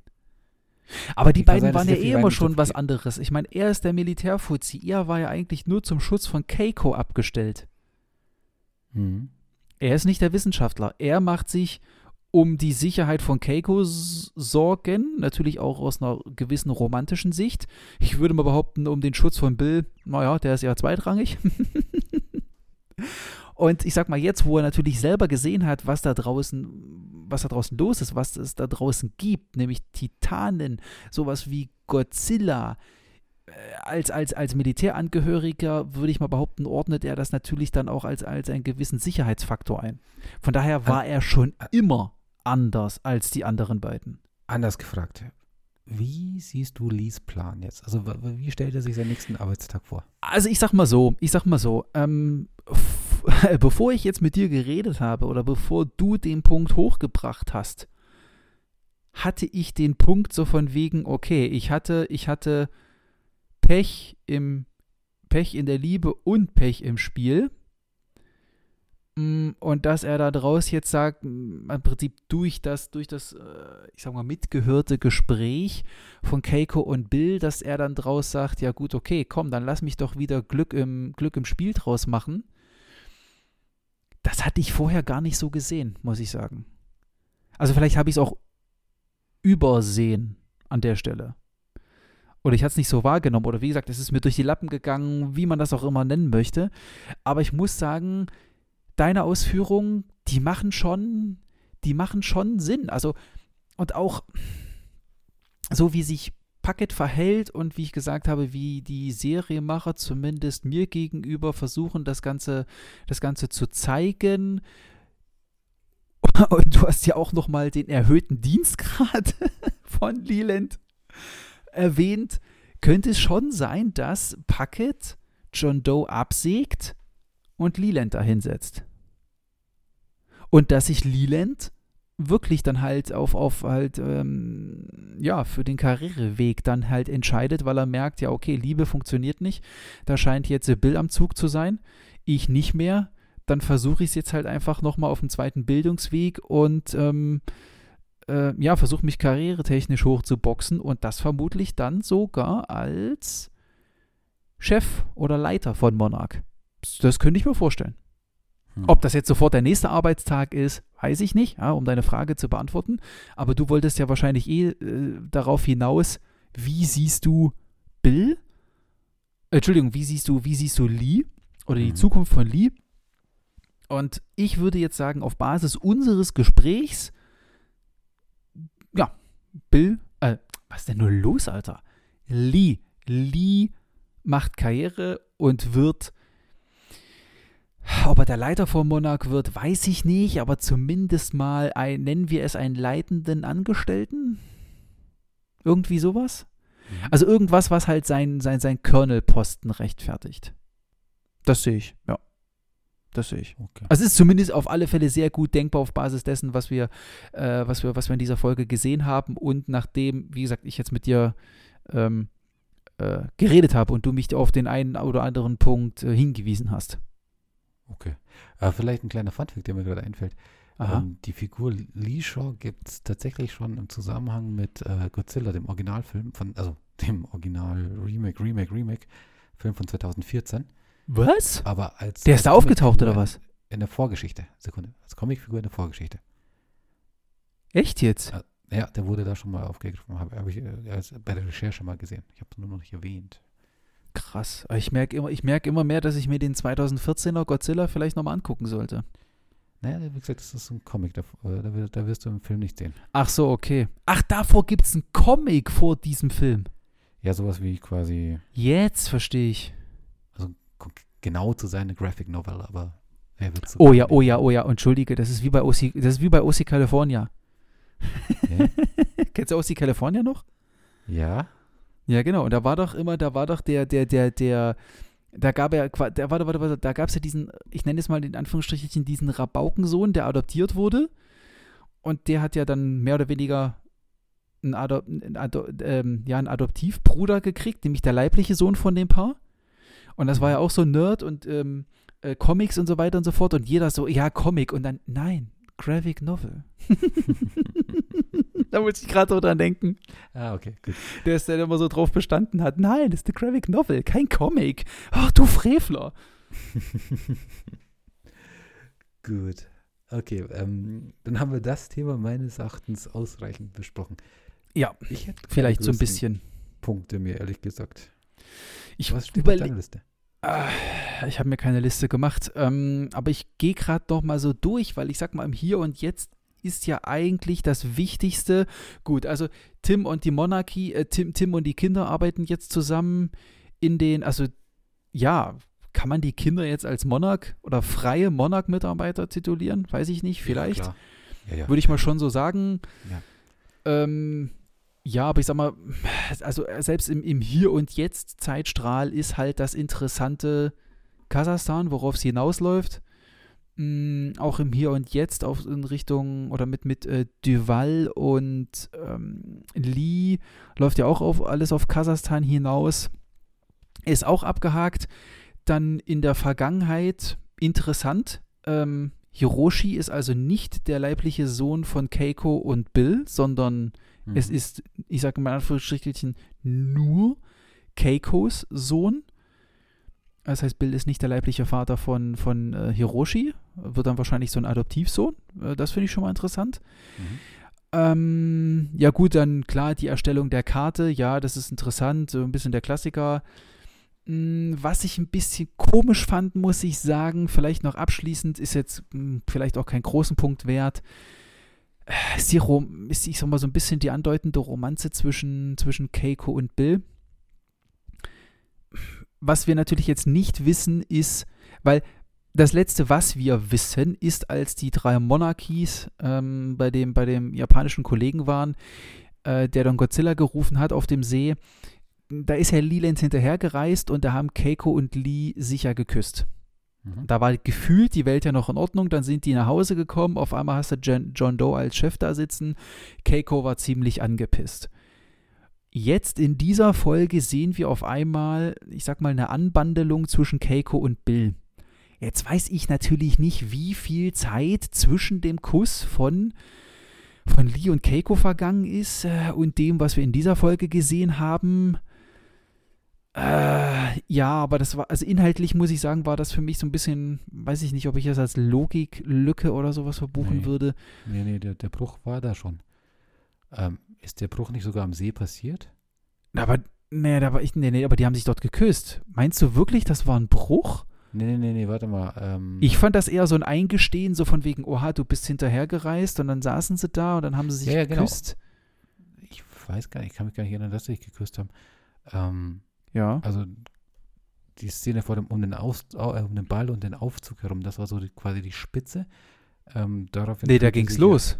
S2: Aber die beiden
S1: sein,
S2: waren ja eh immer schon was anderes. Ich meine, er ist der Militärfuzzi. Er war ja eigentlich nur zum Schutz von Keiko abgestellt.
S1: Mhm.
S2: Er ist nicht der Wissenschaftler. Er macht sich um die Sicherheit von Keiko Sorgen, natürlich auch aus einer gewissen romantischen Sicht. Ich würde mal behaupten, um den Schutz von Bill, naja, der ist ja zweitrangig. Und ich sag mal, jetzt, wo er natürlich selber gesehen hat, was da draußen, was da draußen los ist, was es da draußen gibt, nämlich Titanen, sowas wie Godzilla, äh, als, als, als Militärangehöriger, würde ich mal behaupten, ordnet er das natürlich dann auch als, als einen gewissen Sicherheitsfaktor ein. Von daher war er schon immer anders als die anderen beiden.
S1: Anders gefragt, wie siehst du Lees Plan jetzt? Also wie stellt er sich seinen nächsten Arbeitstag vor?
S2: Also ich sag mal so, ich sag mal so, ähm, bevor ich jetzt mit dir geredet habe oder bevor du den Punkt hochgebracht hast, hatte ich den Punkt so von wegen, okay, ich hatte, ich hatte Pech im Pech in der Liebe und Pech im Spiel. Mm, Und dass er da draus jetzt sagt, mm, im Prinzip durch das, durch das, äh, ich sag mal, mitgehörte Gespräch von Keiko und Bill, dass er dann draus sagt, ja gut, okay, komm, dann lass mich doch wieder Glück im, Glück im Spiel draus machen. Das hatte ich vorher gar nicht so gesehen, muss ich sagen. Also vielleicht habe ich es auch übersehen an der Stelle. Oder ich hatte es nicht so wahrgenommen. Oder wie gesagt, es ist mir durch die Lappen gegangen, wie man das auch immer nennen möchte. Aber ich muss sagen, deine Ausführungen, die machen schon, die machen schon Sinn. Also, und auch so wie sich Puckett verhält und wie ich gesagt habe, wie die Serienmacher zumindest mir gegenüber versuchen, das Ganze, das Ganze zu zeigen. Und du hast ja auch nochmal den erhöhten Dienstgrad von Leland erwähnt. Könnte es schon sein, dass Puckett John Doe absägt und Leland dahinsetzt. Und dass sich Leland wirklich dann halt auf, auf halt, ähm, ja, für den Karriereweg dann halt entscheidet, weil er merkt, ja, okay, Liebe funktioniert nicht. Da scheint jetzt Bill am Zug zu sein. Ich nicht mehr. Dann versuche ich es jetzt halt einfach nochmal auf dem zweiten Bildungsweg und ähm, äh, ja, versuche mich karrieretechnisch hochzuboxen und das vermutlich dann sogar als Chef oder Leiter von Monarch. Das könnte ich mir vorstellen.
S1: Hm.
S2: Ob das jetzt sofort der nächste Arbeitstag ist, weiß ich nicht, ja, um deine Frage zu beantworten. Aber du wolltest ja wahrscheinlich eh äh, darauf hinaus, wie siehst du Bill? Äh, Entschuldigung, wie siehst du, wie siehst du Lee oder die
S1: Mhm.
S2: Zukunft von Lee? Und ich würde jetzt sagen, auf Basis unseres Gesprächs, ja, Bill, äh, was ist denn nur los, Alter? Lee, Lee macht Karriere und wird ob er der Leiter von Monarch wird, weiß ich nicht, aber zumindest mal ein, nennen wir es einen leitenden Angestellten? Irgendwie sowas?
S1: Mhm.
S2: Also irgendwas, was halt sein, sein, sein Colonel-Posten rechtfertigt. Das sehe ich, ja. Das sehe ich.
S1: okay.
S2: Also es ist zumindest auf alle Fälle sehr gut denkbar auf Basis dessen, was wir, äh, was wir, was wir in dieser Folge gesehen haben und nachdem, wie gesagt, ich jetzt mit dir ähm, äh, geredet habe und du mich auf den einen oder anderen Punkt äh, hingewiesen hast.
S1: Okay. Äh, vielleicht ein kleiner Funfact, der mir gerade einfällt. Ähm, die Figur Lee Shaw gibt es tatsächlich schon im Zusammenhang mit äh, Godzilla, dem Originalfilm von, also dem Original Remake, Remake, Remake, Film von 2014.
S2: Was?
S1: Aber als
S2: Der
S1: als
S2: ist da aufgetaucht oder was?
S1: In der Vorgeschichte. Sekunde. Als Comicfigur in der Vorgeschichte.
S2: Echt jetzt?
S1: Ja, der wurde da schon mal aufgegriffen. Habe hab ich äh, bei der Recherche mal gesehen. Ich habe es nur noch nicht erwähnt.
S2: Krass. Ich merke immer, ich merk immer mehr, dass ich mir den 2014er Godzilla vielleicht nochmal angucken sollte.
S1: Naja, wie gesagt, das ist ein Comic. Da, äh, da, wir- da wirst du im Film nicht sehen.
S2: Ach so, okay. Ach, davor gibt es einen Comic vor diesem Film.
S1: Ja, sowas wie quasi
S2: Jetzt verstehe ich.
S1: genau zu sein, eine Graphic Novel, aber Wer wird so
S2: Oh ja, oh ja, oh ja, entschuldige, das ist wie bei OC, das ist wie bei OC California.
S1: Ja.
S2: Kennst du OC California noch?
S1: ja?
S2: Ja, genau. Und da war doch immer, da war doch der, der, der, der, da gab er, der, warte, warte, warte, da gab es ja diesen, ich nenne es mal in Anführungsstrichen, diesen Rabaukensohn, der adoptiert wurde. Und der hat ja dann mehr oder weniger einen, Ado einen, Ado ähm, ja, einen Adoptivbruder gekriegt, nämlich der leibliche Sohn von dem Paar. Und das war ja auch so Nerd und ähm, äh, Comics und so weiter und so fort. Und jeder so, ja, Comic. Und dann, nein, Graphic Novel. da muss ich gerade so dran denken.
S1: Ah, okay, gut.
S2: Der ist dann immer so drauf bestanden hat, nein, das ist eine Graphic Novel, kein Comic. Ach du Frevler.
S1: Gut. Okay, ähm, dann haben wir das Thema meines Erachtens ausreichend besprochen.
S2: Ja,
S1: Ich hätte
S2: vielleicht so ein bisschen.
S1: Punkte mir, ehrlich gesagt.
S2: Ich
S1: Was steht auf deiner Liste?
S2: Ah, ich habe mir keine Liste gemacht, ähm, aber ich gehe gerade noch mal so durch, weil ich sag mal, im Hier und Jetzt ist ja eigentlich das Wichtigste. Gut, also Tim und die Monarchie, äh, Tim, Tim und die Kinder arbeiten jetzt zusammen in den, also ja, kann man die Kinder jetzt als Monarch oder freie Monarch-Mitarbeiter titulieren? Weiß ich nicht, vielleicht.
S1: Ja, ja, ja.
S2: Würde ich mal schon so sagen.
S1: Ja.
S2: Ähm, ja, aber ich sag mal, also selbst im, im Hier und Jetzt Zeitstrahl ist halt das interessante Kasachstan, worauf es hinausläuft. Mm, auch im Hier und Jetzt auf, in Richtung oder mit, mit äh, Duval und ähm, Lee läuft ja auch auf, alles auf Kasachstan hinaus. Ist auch abgehakt. Dann in der Vergangenheit interessant. Ähm, Hiroshi ist also nicht der leibliche Sohn von Keiko und Bill, sondern
S1: Mhm.
S2: es ist, ich sage mal in Anführungsstrichen, nur Keikos Sohn. Das heißt, Bill ist nicht der leibliche Vater von, von äh, Hiroshi, wird dann wahrscheinlich so ein Adoptivsohn. Äh, das finde ich schon mal interessant.
S1: Mhm.
S2: Ähm, ja gut, dann klar, die Erstellung der Karte, ja, das ist interessant, so ein bisschen der Klassiker. Mm, Was ich ein bisschen komisch fand, muss ich sagen, vielleicht noch abschließend, ist jetzt mm, vielleicht auch keinen großen Punkt wert, äh, ist, die Rom ist, ich sag mal, so ein bisschen die andeutende Romanze zwischen, zwischen Keiko und Bill. Was wir natürlich jetzt nicht wissen, ist, weil das letzte, was wir wissen, ist, als die drei Monarchies ähm, bei, dem, bei dem japanischen Kollegen waren, äh, der dann Godzilla gerufen hat auf dem See. Da ist Herr Leland hinterhergereist und da haben Keiko und Lee sicher geküsst.
S1: Mhm.
S2: Da war gefühlt die Welt ja noch in Ordnung. Dann sind die nach Hause gekommen. Auf einmal hast du John Doe als Chef da sitzen. Keiko war ziemlich angepisst. Jetzt in dieser Folge sehen wir auf einmal, ich sag mal, eine Anbandelung zwischen Keiko und Bill. Jetzt weiß ich natürlich nicht, wie viel Zeit zwischen dem Kuss von, von Lee und Keiko vergangen ist äh, und dem, was wir in dieser Folge gesehen haben. Äh, ja, aber das war, also inhaltlich muss ich sagen, war das für mich so ein bisschen, weiß ich nicht, ob ich das als Logiklücke oder sowas verbuchen
S1: Nee.
S2: würde.
S1: Nee, nee, der, der Bruch war da schon. Ähm, ist der Bruch nicht sogar am See passiert?
S2: Aber, nee, da war ich, nee, nee, aber die haben sich dort geküsst. Meinst du wirklich, das war ein Bruch?
S1: Nee, nee, nee, nee, warte mal. Ähm,
S2: Ich fand das eher so ein Eingestehen, so von wegen, oha, du bist hinterhergereist und dann saßen sie da und dann haben sie sich
S1: Ja, ja, genau.
S2: geküsst.
S1: ich weiß gar nicht, ich kann mich gar nicht erinnern, dass sie sich geküsst haben. Ähm,
S2: Ja.
S1: also die Szene vor dem, um den, Aus, au- äh, um den Ball und den Aufzug herum, das war so die, quasi die Spitze. Ähm, daraufhin
S2: Nee, da ging's los.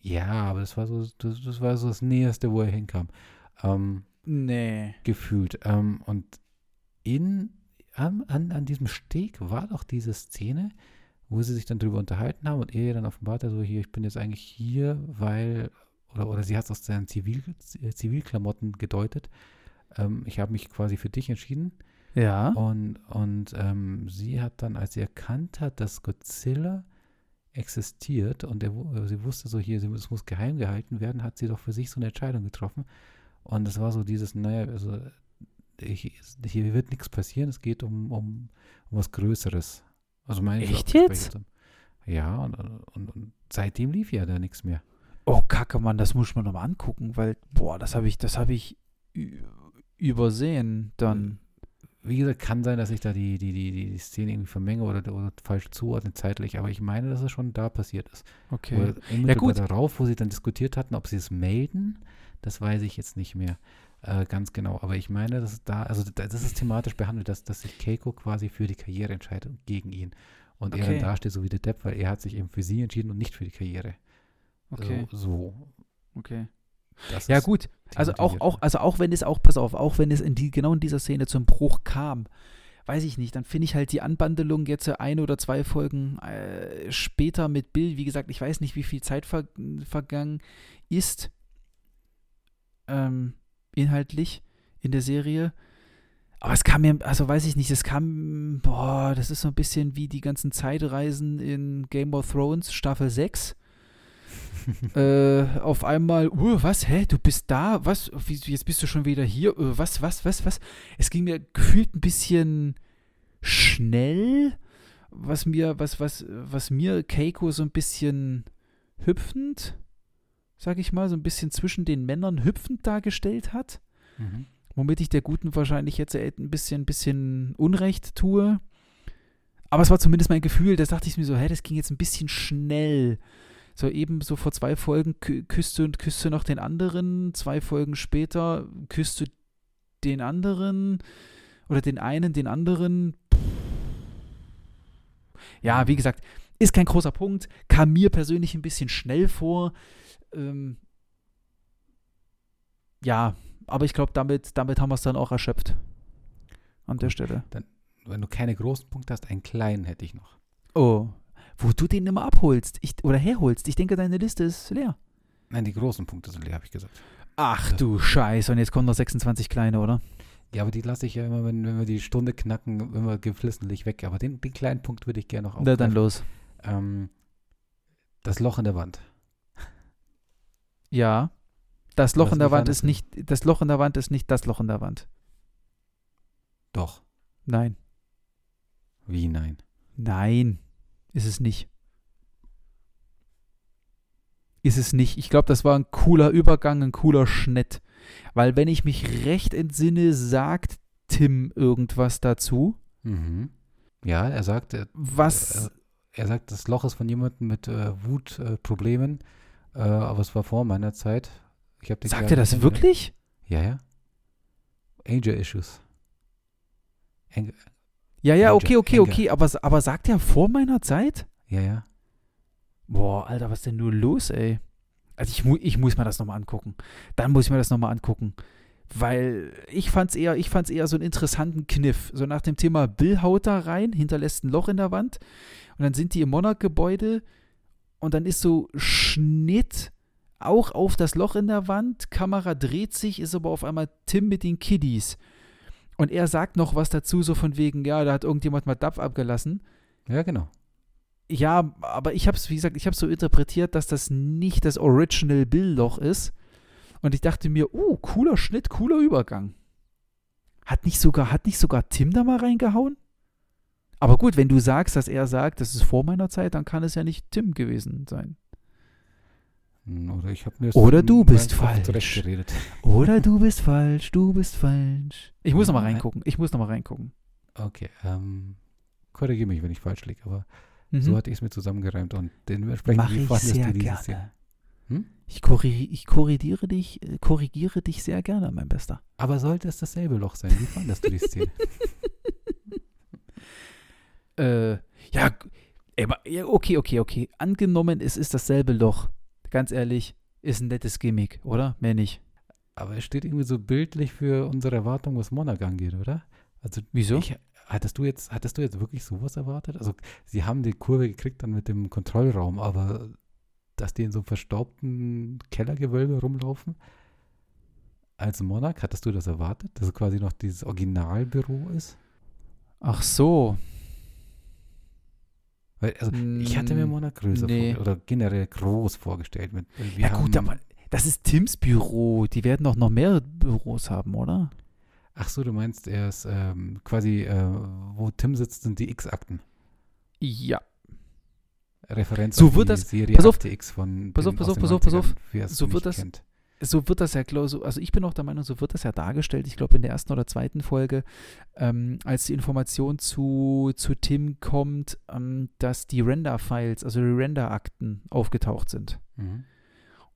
S1: Ja, aber das war so, das, das war so das Näherste, wo er hinkam. Ähm,
S2: Nee.
S1: gefühlt. Ähm, und in, an, an, an diesem Steg war doch diese Szene, wo sie sich dann drüber unterhalten haben und er dann offenbart hat, so hier, ich bin jetzt eigentlich hier, weil, oder, oder sie hat es aus seinen Zivil, äh, Zivilklamotten gedeutet, ähm, ich habe mich quasi für dich entschieden
S2: Ja.
S1: und, und ähm, sie hat dann, als sie erkannt hat, dass Godzilla existiert und er, äh, sie wusste so hier, es muss geheim gehalten werden, hat sie doch für sich so eine Entscheidung getroffen. Und es war so dieses, naja, also ich, hier wird nichts passieren, es geht um, um, um was Größeres. Also meine
S2: Echt jetzt?
S1: Ja, und, und, und seitdem lief ja da nichts mehr.
S2: Oh, Kacke, Mann, das muss ich mir nochmal angucken, weil, boah, das habe ich, das habe ich übersehen dann.
S1: Wie gesagt, kann sein, dass ich da die, die, die, die Szene irgendwie vermenge oder, oder falsch zuordne zeitlich, aber ich meine, dass es schon da passiert ist.
S2: Okay.
S1: Oder unmittelbar
S2: gut.
S1: darauf, wo sie dann diskutiert hatten, ob sie es melden, das weiß ich jetzt nicht mehr äh, ganz genau. Aber ich meine, dass es da, also da- das ist thematisch behandelt, dass, dass sich Keiko quasi für die Karriere entscheidet und gegen ihn. Und er
S2: Okay.
S1: dann dasteht so wie der Depp, weil er hat sich eben für sie entschieden und nicht für die Karriere.
S2: Okay,
S1: So, so.
S2: okay.
S1: Das
S2: Ja gut, also auch, auch, also auch wenn es auch, pass auf, auch wenn es in die, genau in dieser Szene zum Bruch kam, weiß ich nicht, dann finde ich halt die Anbandelung jetzt ein oder zwei Folgen äh, später mit Bill, wie gesagt, ich weiß nicht, wie viel Zeit ver vergangen ist, ähm, inhaltlich in der Serie. Aber es kam mir, also weiß ich nicht, es kam, boah, das ist so ein bisschen wie die ganzen Zeitreisen in Game of Thrones Staffel 6 äh, auf einmal, uh, was, hä, du bist da, was, jetzt bist du schon wieder hier, äh, was, was, was, was. Es ging mir gefühlt ein bisschen schnell, was mir, was, was, was mir Keiko so ein bisschen hüpfend, sag ich mal, so ein bisschen zwischen den Männern hüpfend dargestellt hat,
S1: Mhm.
S2: womit ich der Guten wahrscheinlich jetzt ein bisschen, ein bisschen Unrecht tue. Aber es war zumindest mein Gefühl, da dachte ich mir so, hä, das ging jetzt ein bisschen schnell. So eben so vor zwei Folgen kü küsste und küsste noch den anderen, zwei Folgen später küsste den anderen oder den einen, den anderen. Ja, wie gesagt, ist kein großer Punkt, kam mir persönlich ein bisschen schnell vor. Ähm, ja, aber ich glaube, damit, damit haben wir es dann auch erschöpft. An der Stelle.
S1: Wenn du keine großen Punkte hast, einen kleinen hätte ich noch.
S2: Oh, wo du den immer abholst ich, oder herholst. Ich denke, deine Liste ist leer.
S1: Nein, die großen Punkte sind leer, habe ich gesagt.
S2: Ach du Scheiße, und jetzt kommen noch 26 kleine, oder?
S1: Ja, aber die lasse ich ja immer, wenn, wenn wir die Stunde knacken, immer geflissentlich weg. Aber den, den kleinen Punkt würde ich gerne noch
S2: Na dann los.
S1: Ähm, das Loch in der Wand.
S2: Ja. Das Loch in der Wand ist nicht, das Loch in der Wand ist nicht das Loch in der Wand.
S1: Doch.
S2: Nein.
S1: Wie nein?
S2: Nein, ist es nicht. Ist es nicht. Ich glaube, das war ein cooler Übergang, ein cooler Schnitt. Weil, wenn ich mich recht entsinne, sagt Tim irgendwas dazu.
S1: Mhm. Ja, er sagt, er,
S2: Was.
S1: äh, er sagt, das Loch ist von jemandem mit äh, Wutproblemen, äh, aber es war vor meiner Zeit. Ich hab
S2: sagt er das wirklich?
S1: Ja, ja. Angel Issues. Eng
S2: Ja, ja, okay, okay, okay. Aber, aber sagt er vor meiner Zeit?
S1: ja, ja.
S2: Boah, Alter, was ist denn nur los, ey? Also ich, mu ich muss mir das nochmal angucken. Dann muss ich mir das nochmal angucken. Weil ich fand's eher, ich fand's eher so einen interessanten Kniff. So nach dem Thema Bill haut da rein, hinterlässt ein Loch in der Wand und dann sind die im Monarch-Gebäude und dann ist so Schnitt auch auf das Loch in der Wand. Kamera dreht sich, ist aber auf einmal Tim mit den Kiddies. Und er sagt noch was dazu, so von wegen, ja, da hat irgendjemand mal Dapf abgelassen.
S1: Ja, genau.
S2: Ja, aber ich habe es, wie gesagt, ich habe so interpretiert, dass das nicht das Original Bill-Loch ist. Und ich dachte mir, uh, cooler Schnitt, cooler Übergang. Hat nicht sogar, hat nicht sogar Tim da mal reingehauen? Aber gut, wenn du sagst, dass er sagt, das ist vor meiner Zeit, dann kann es ja nicht Tim gewesen sein.
S1: Oder ich mir
S2: Oder du bist falsch. Oder du bist falsch, du bist falsch. Ich muss noch mal
S1: Nein.
S2: reingucken. Ich muss noch mal reingucken.
S1: Okay, ähm, korrigiere mich, wenn ich falsch liege, aber
S2: Mhm.
S1: so hatte ich es mir zusammengereimt und dementsprechend,
S2: Mache ich sehr gerne.
S1: Hm?
S2: Ich, korri ich korrigiere dich, äh, korrigiere dich sehr gerne, mein Bester.
S1: Aber sollte es dasselbe Loch sein? Wie fandest du die Szene?
S2: Äh, ja, okay, okay, okay. Angenommen, es ist dasselbe Loch. Ganz ehrlich, ist ein nettes Gimmick, oder? Mehr nicht.
S1: Aber es steht irgendwie so bildlich für unsere Erwartung, was Monarch angeht, oder? Also
S2: Wieso?
S1: Ich, hattest du jetzt, hattest du jetzt wirklich sowas erwartet? Also sie haben die Kurve gekriegt dann mit dem Kontrollraum, aber dass die in so einem verstaubten Kellergewölbe rumlaufen als Monarch, hattest du das erwartet? Dass es quasi noch dieses Originalbüro ist?
S2: Ach so.
S1: Weil, also ich hatte mir
S2: Mm,
S1: Monarch größer
S2: nee.
S1: oder generell groß vorgestellt. Mit,
S2: ja gut, aber das ist Tims Büro. Die werden doch noch mehr Büros haben, oder?
S1: Ach so, du meinst, er ist ähm, quasi, äh, wo Tim sitzt, sind die X-Akten.
S2: Ja.
S1: Referenz
S2: So
S1: auf
S2: wird
S1: die
S2: das-
S1: Serie
S2: pass auf,
S1: X von
S2: pass auf, pass auf, pass auf, pass
S1: 90ern,
S2: auf. So wird das-
S1: kennt.
S2: So wird das ja, also ich bin auch der Meinung, so wird das ja dargestellt. Ich glaube, in der ersten oder zweiten Folge, ähm, als die Information zu, zu Tim kommt, ähm, dass die Render-Files, also die Render-Akten aufgetaucht sind.
S1: Mhm.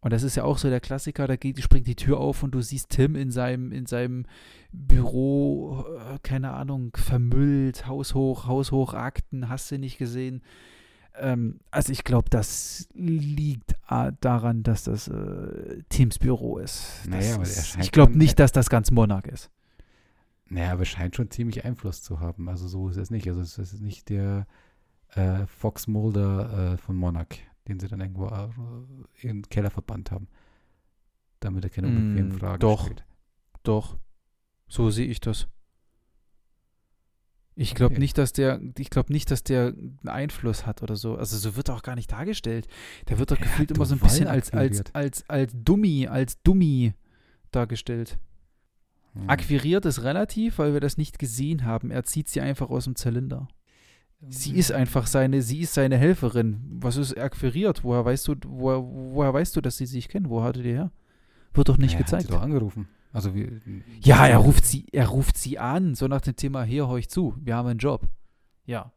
S2: Und das ist ja auch so der Klassiker, da geht, springt die Tür auf und du siehst Tim in seinem, in seinem Büro, äh, keine Ahnung, vermüllt, haushoch, haushoch, Akten, hast du nicht gesehen. Ähm, also ich glaube, das liegt äh, daran, dass das äh, Tims Büro ist.
S1: Naja, aber
S2: ist ich glaube nicht, dass das ganz Monarch ist.
S1: Naja, aber scheint schon ziemlich Einfluss zu haben. Also so ist es nicht. Also es ist nicht der äh, Fox Mulder äh, von Monarch, den sie dann irgendwo äh, in den Keller verbannt haben. Damit er keine
S2: Mm,
S1: unbequemen Fragen
S2: doch.
S1: stellt.
S2: Doch, so sehe ich das. Ich glaube
S1: Okay.
S2: nicht, dass der, ich glaube nicht, dass der einen Einfluss hat oder so. Also so wird er auch gar nicht dargestellt. Der wird doch
S1: Er
S2: gefühlt immer so ein
S1: Duval
S2: bisschen als, als, als, als Dummi, als Dummi dargestellt.
S1: Hm.
S2: Akquiriert ist relativ, weil wir das nicht gesehen haben. Er zieht sie einfach aus dem Zylinder. Sie ist einfach seine, sie ist seine Helferin. Was ist akquiriert? Woher weißt du, woher, woher weißt du, dass sie sich kennen? Wo hatte die her? Wird doch nicht
S1: Naja,
S2: gezeigt.
S1: Hat sie doch angerufen. Also wir,
S2: Ja, er ruft sie, er ruft sie an, so nach dem Thema, hier hör ich zu, wir haben einen Job. Ja.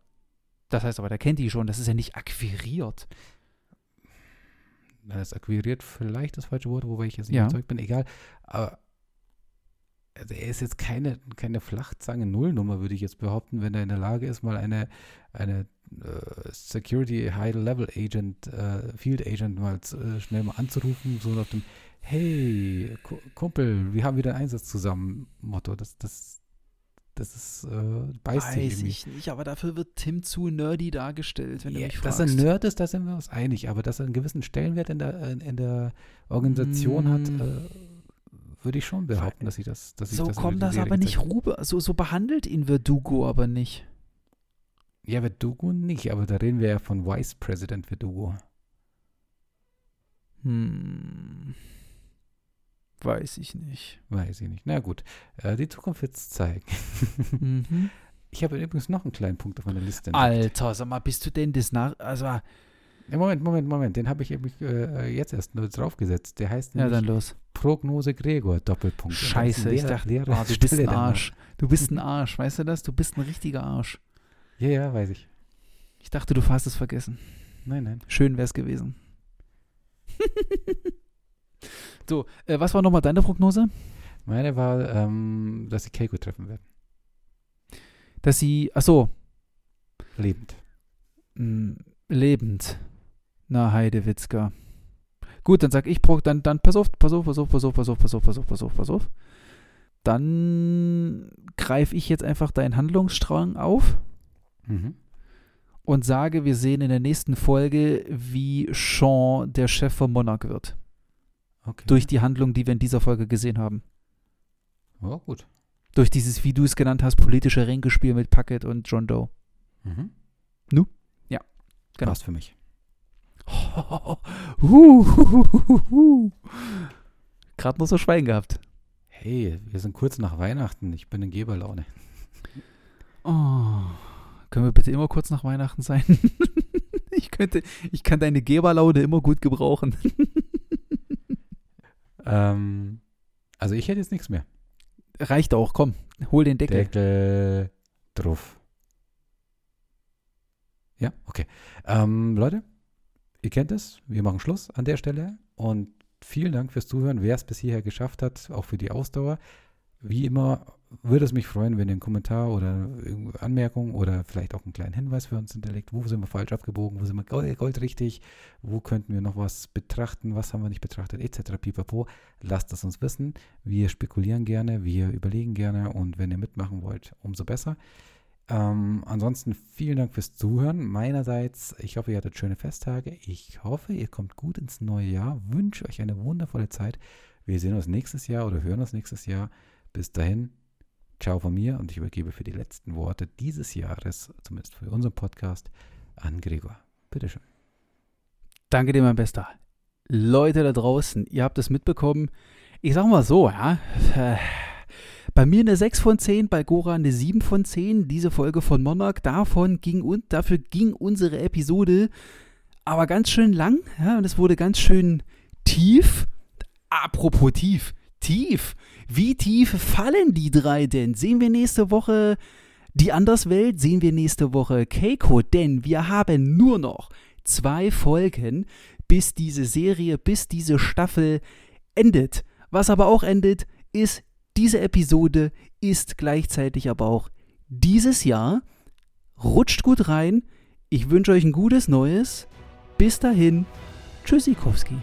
S2: Das heißt aber, der kennt die schon, das ist ja nicht akquiriert.
S1: Das ist akquiriert vielleicht das falsche Wort, wobei ich jetzt nicht
S2: Ja.
S1: überzeugt bin, egal. Aber also er ist jetzt keine, keine Flachzange Nullnummer, würde ich jetzt behaupten, wenn er in der Lage ist, mal eine, eine äh, Security High Level Agent, äh, Field Agent mal äh, schnell mal anzurufen, so nach dem Hey, Ku- Kumpel, wir haben wieder einen Einsatz zusammen Motto. Das, das, das ist äh, beißt sich
S2: Weiß
S1: irgendwie.
S2: ich nicht, aber dafür wird Tim zu nerdy dargestellt, wenn du
S1: Ja,
S2: mich
S1: dass
S2: fragst.
S1: er Nerd ist, da sind wir uns einig, aber dass er einen gewissen Stellenwert in der, in, in der Organisation hat,
S2: Mm.
S1: äh, würde ich schon behaupten, dass ich das, dass ich
S2: so
S1: das über
S2: kommt das aber nicht rüber. So, so behandelt ihn Verdugo aber nicht.
S1: Ja, Verdugo nicht, aber da reden wir ja von Vice President Verdugo.
S2: Hm. Weiß ich nicht.
S1: Weiß ich nicht. Na gut, äh, die Zukunft wird es zeigen.
S2: mhm.
S1: Ich habe übrigens noch einen kleinen Punkt auf meiner Liste. entdeckt.
S2: Alter, sag mal, bist du denn das nach. Also, ja,
S1: Ja, Moment, Moment, Moment, den habe ich eben, äh, jetzt erst nur draufgesetzt. Der heißt nämlich
S2: dann los.
S1: Prognose Gregor, Doppelpunkt.
S2: Scheiße, ich dachte,
S1: leerer
S2: ah, du bist ein. Arsch. Du bist ein Arsch, weißt du das? Du bist ein richtiger Arsch.
S1: Ja, ja, weiß ich.
S2: Ich dachte, du hast es vergessen.
S1: Nein, nein.
S2: Schön wär's gewesen. so, äh, was war nochmal deine Prognose?
S1: Meine war, ähm, dass sie Keiko treffen werden.
S2: Dass sie, ach so,
S1: Lebend.
S2: mh, lebend. Na, Heidewitzka. Gut, dann sag ich, dann, dann pass auf, pass auf, pass auf, pass auf, pass auf, pass auf, pass auf, pass auf, pass auf. Dann greife ich jetzt einfach deinen Handlungsstrang auf
S1: Mhm.
S2: und sage, wir sehen in der nächsten Folge, wie Sean der Chef von Monarch wird.
S1: Okay.
S2: Durch die Handlung, die wir in dieser Folge gesehen haben.
S1: Oh, gut.
S2: Durch dieses, wie du es genannt hast, politische Ringgespiel mit Puckett und John Doe.
S1: Mhm.
S2: Nu? Ja, genau.
S1: Passt für mich.
S2: Gerade noch so Schwein gehabt.
S1: Hey, wir sind kurz nach Weihnachten. Ich bin in Geberlaune.
S2: Oh, können wir bitte immer kurz nach Weihnachten sein? ich könnte, ich kann deine Geberlaune immer gut gebrauchen.
S1: Ähm, also ich hätte jetzt nichts mehr.
S2: Reicht auch, komm, hol den Deckel.
S1: Deckel drauf. Ja, okay. Ähm, Leute, ihr kennt es. Wir machen Schluss an der Stelle. Und vielen Dank fürs Zuhören, wer es bis hierher geschafft hat, auch für die Ausdauer. Wie immer würde es mich freuen, wenn ihr einen Kommentar oder Anmerkung oder vielleicht auch einen kleinen Hinweis für uns hinterlegt. Wo sind wir falsch abgebogen? Wo sind wir gold, goldrichtig? Wo könnten wir noch was betrachten? Was haben wir nicht betrachtet? Etc. Pipapo. Lasst es uns wissen. Wir spekulieren gerne, wir überlegen gerne und wenn ihr mitmachen wollt, umso besser. Ähm, ansonsten vielen Dank fürs Zuhören. Meinerseits, ich hoffe, ihr hattet schöne Festtage. Ich hoffe, ihr kommt gut ins neue Jahr. Wünsche euch eine wundervolle Zeit. Wir sehen uns nächstes Jahr oder hören uns nächstes Jahr. Bis dahin, ciao von mir und ich übergebe für die letzten Worte dieses Jahres, zumindest für unseren Podcast, an Gregor. Bitteschön.
S2: Danke dir, mein Bester. Leute da draußen, ihr habt es mitbekommen. Ich sag mal so, ja. äh, Bei mir eine 6 von 10, bei Gora eine 7 von 10. Diese Folge von Monarch, davon ging und dafür ging unsere Episode aber ganz schön lang. Ja, und es wurde ganz schön tief. Apropos tief, tief. Wie tief fallen die drei denn? Sehen wir nächste Woche die Anderswelt? Sehen wir nächste Woche Keiko? Denn wir haben nur noch zwei Folgen bis diese Serie, bis diese Staffel endet. Was aber auch endet, ist diese Episode, ist gleichzeitig aber auch dieses Jahr. Rutscht gut rein. Ich wünsche euch ein gutes Neues. Bis dahin, Tschüssikowski.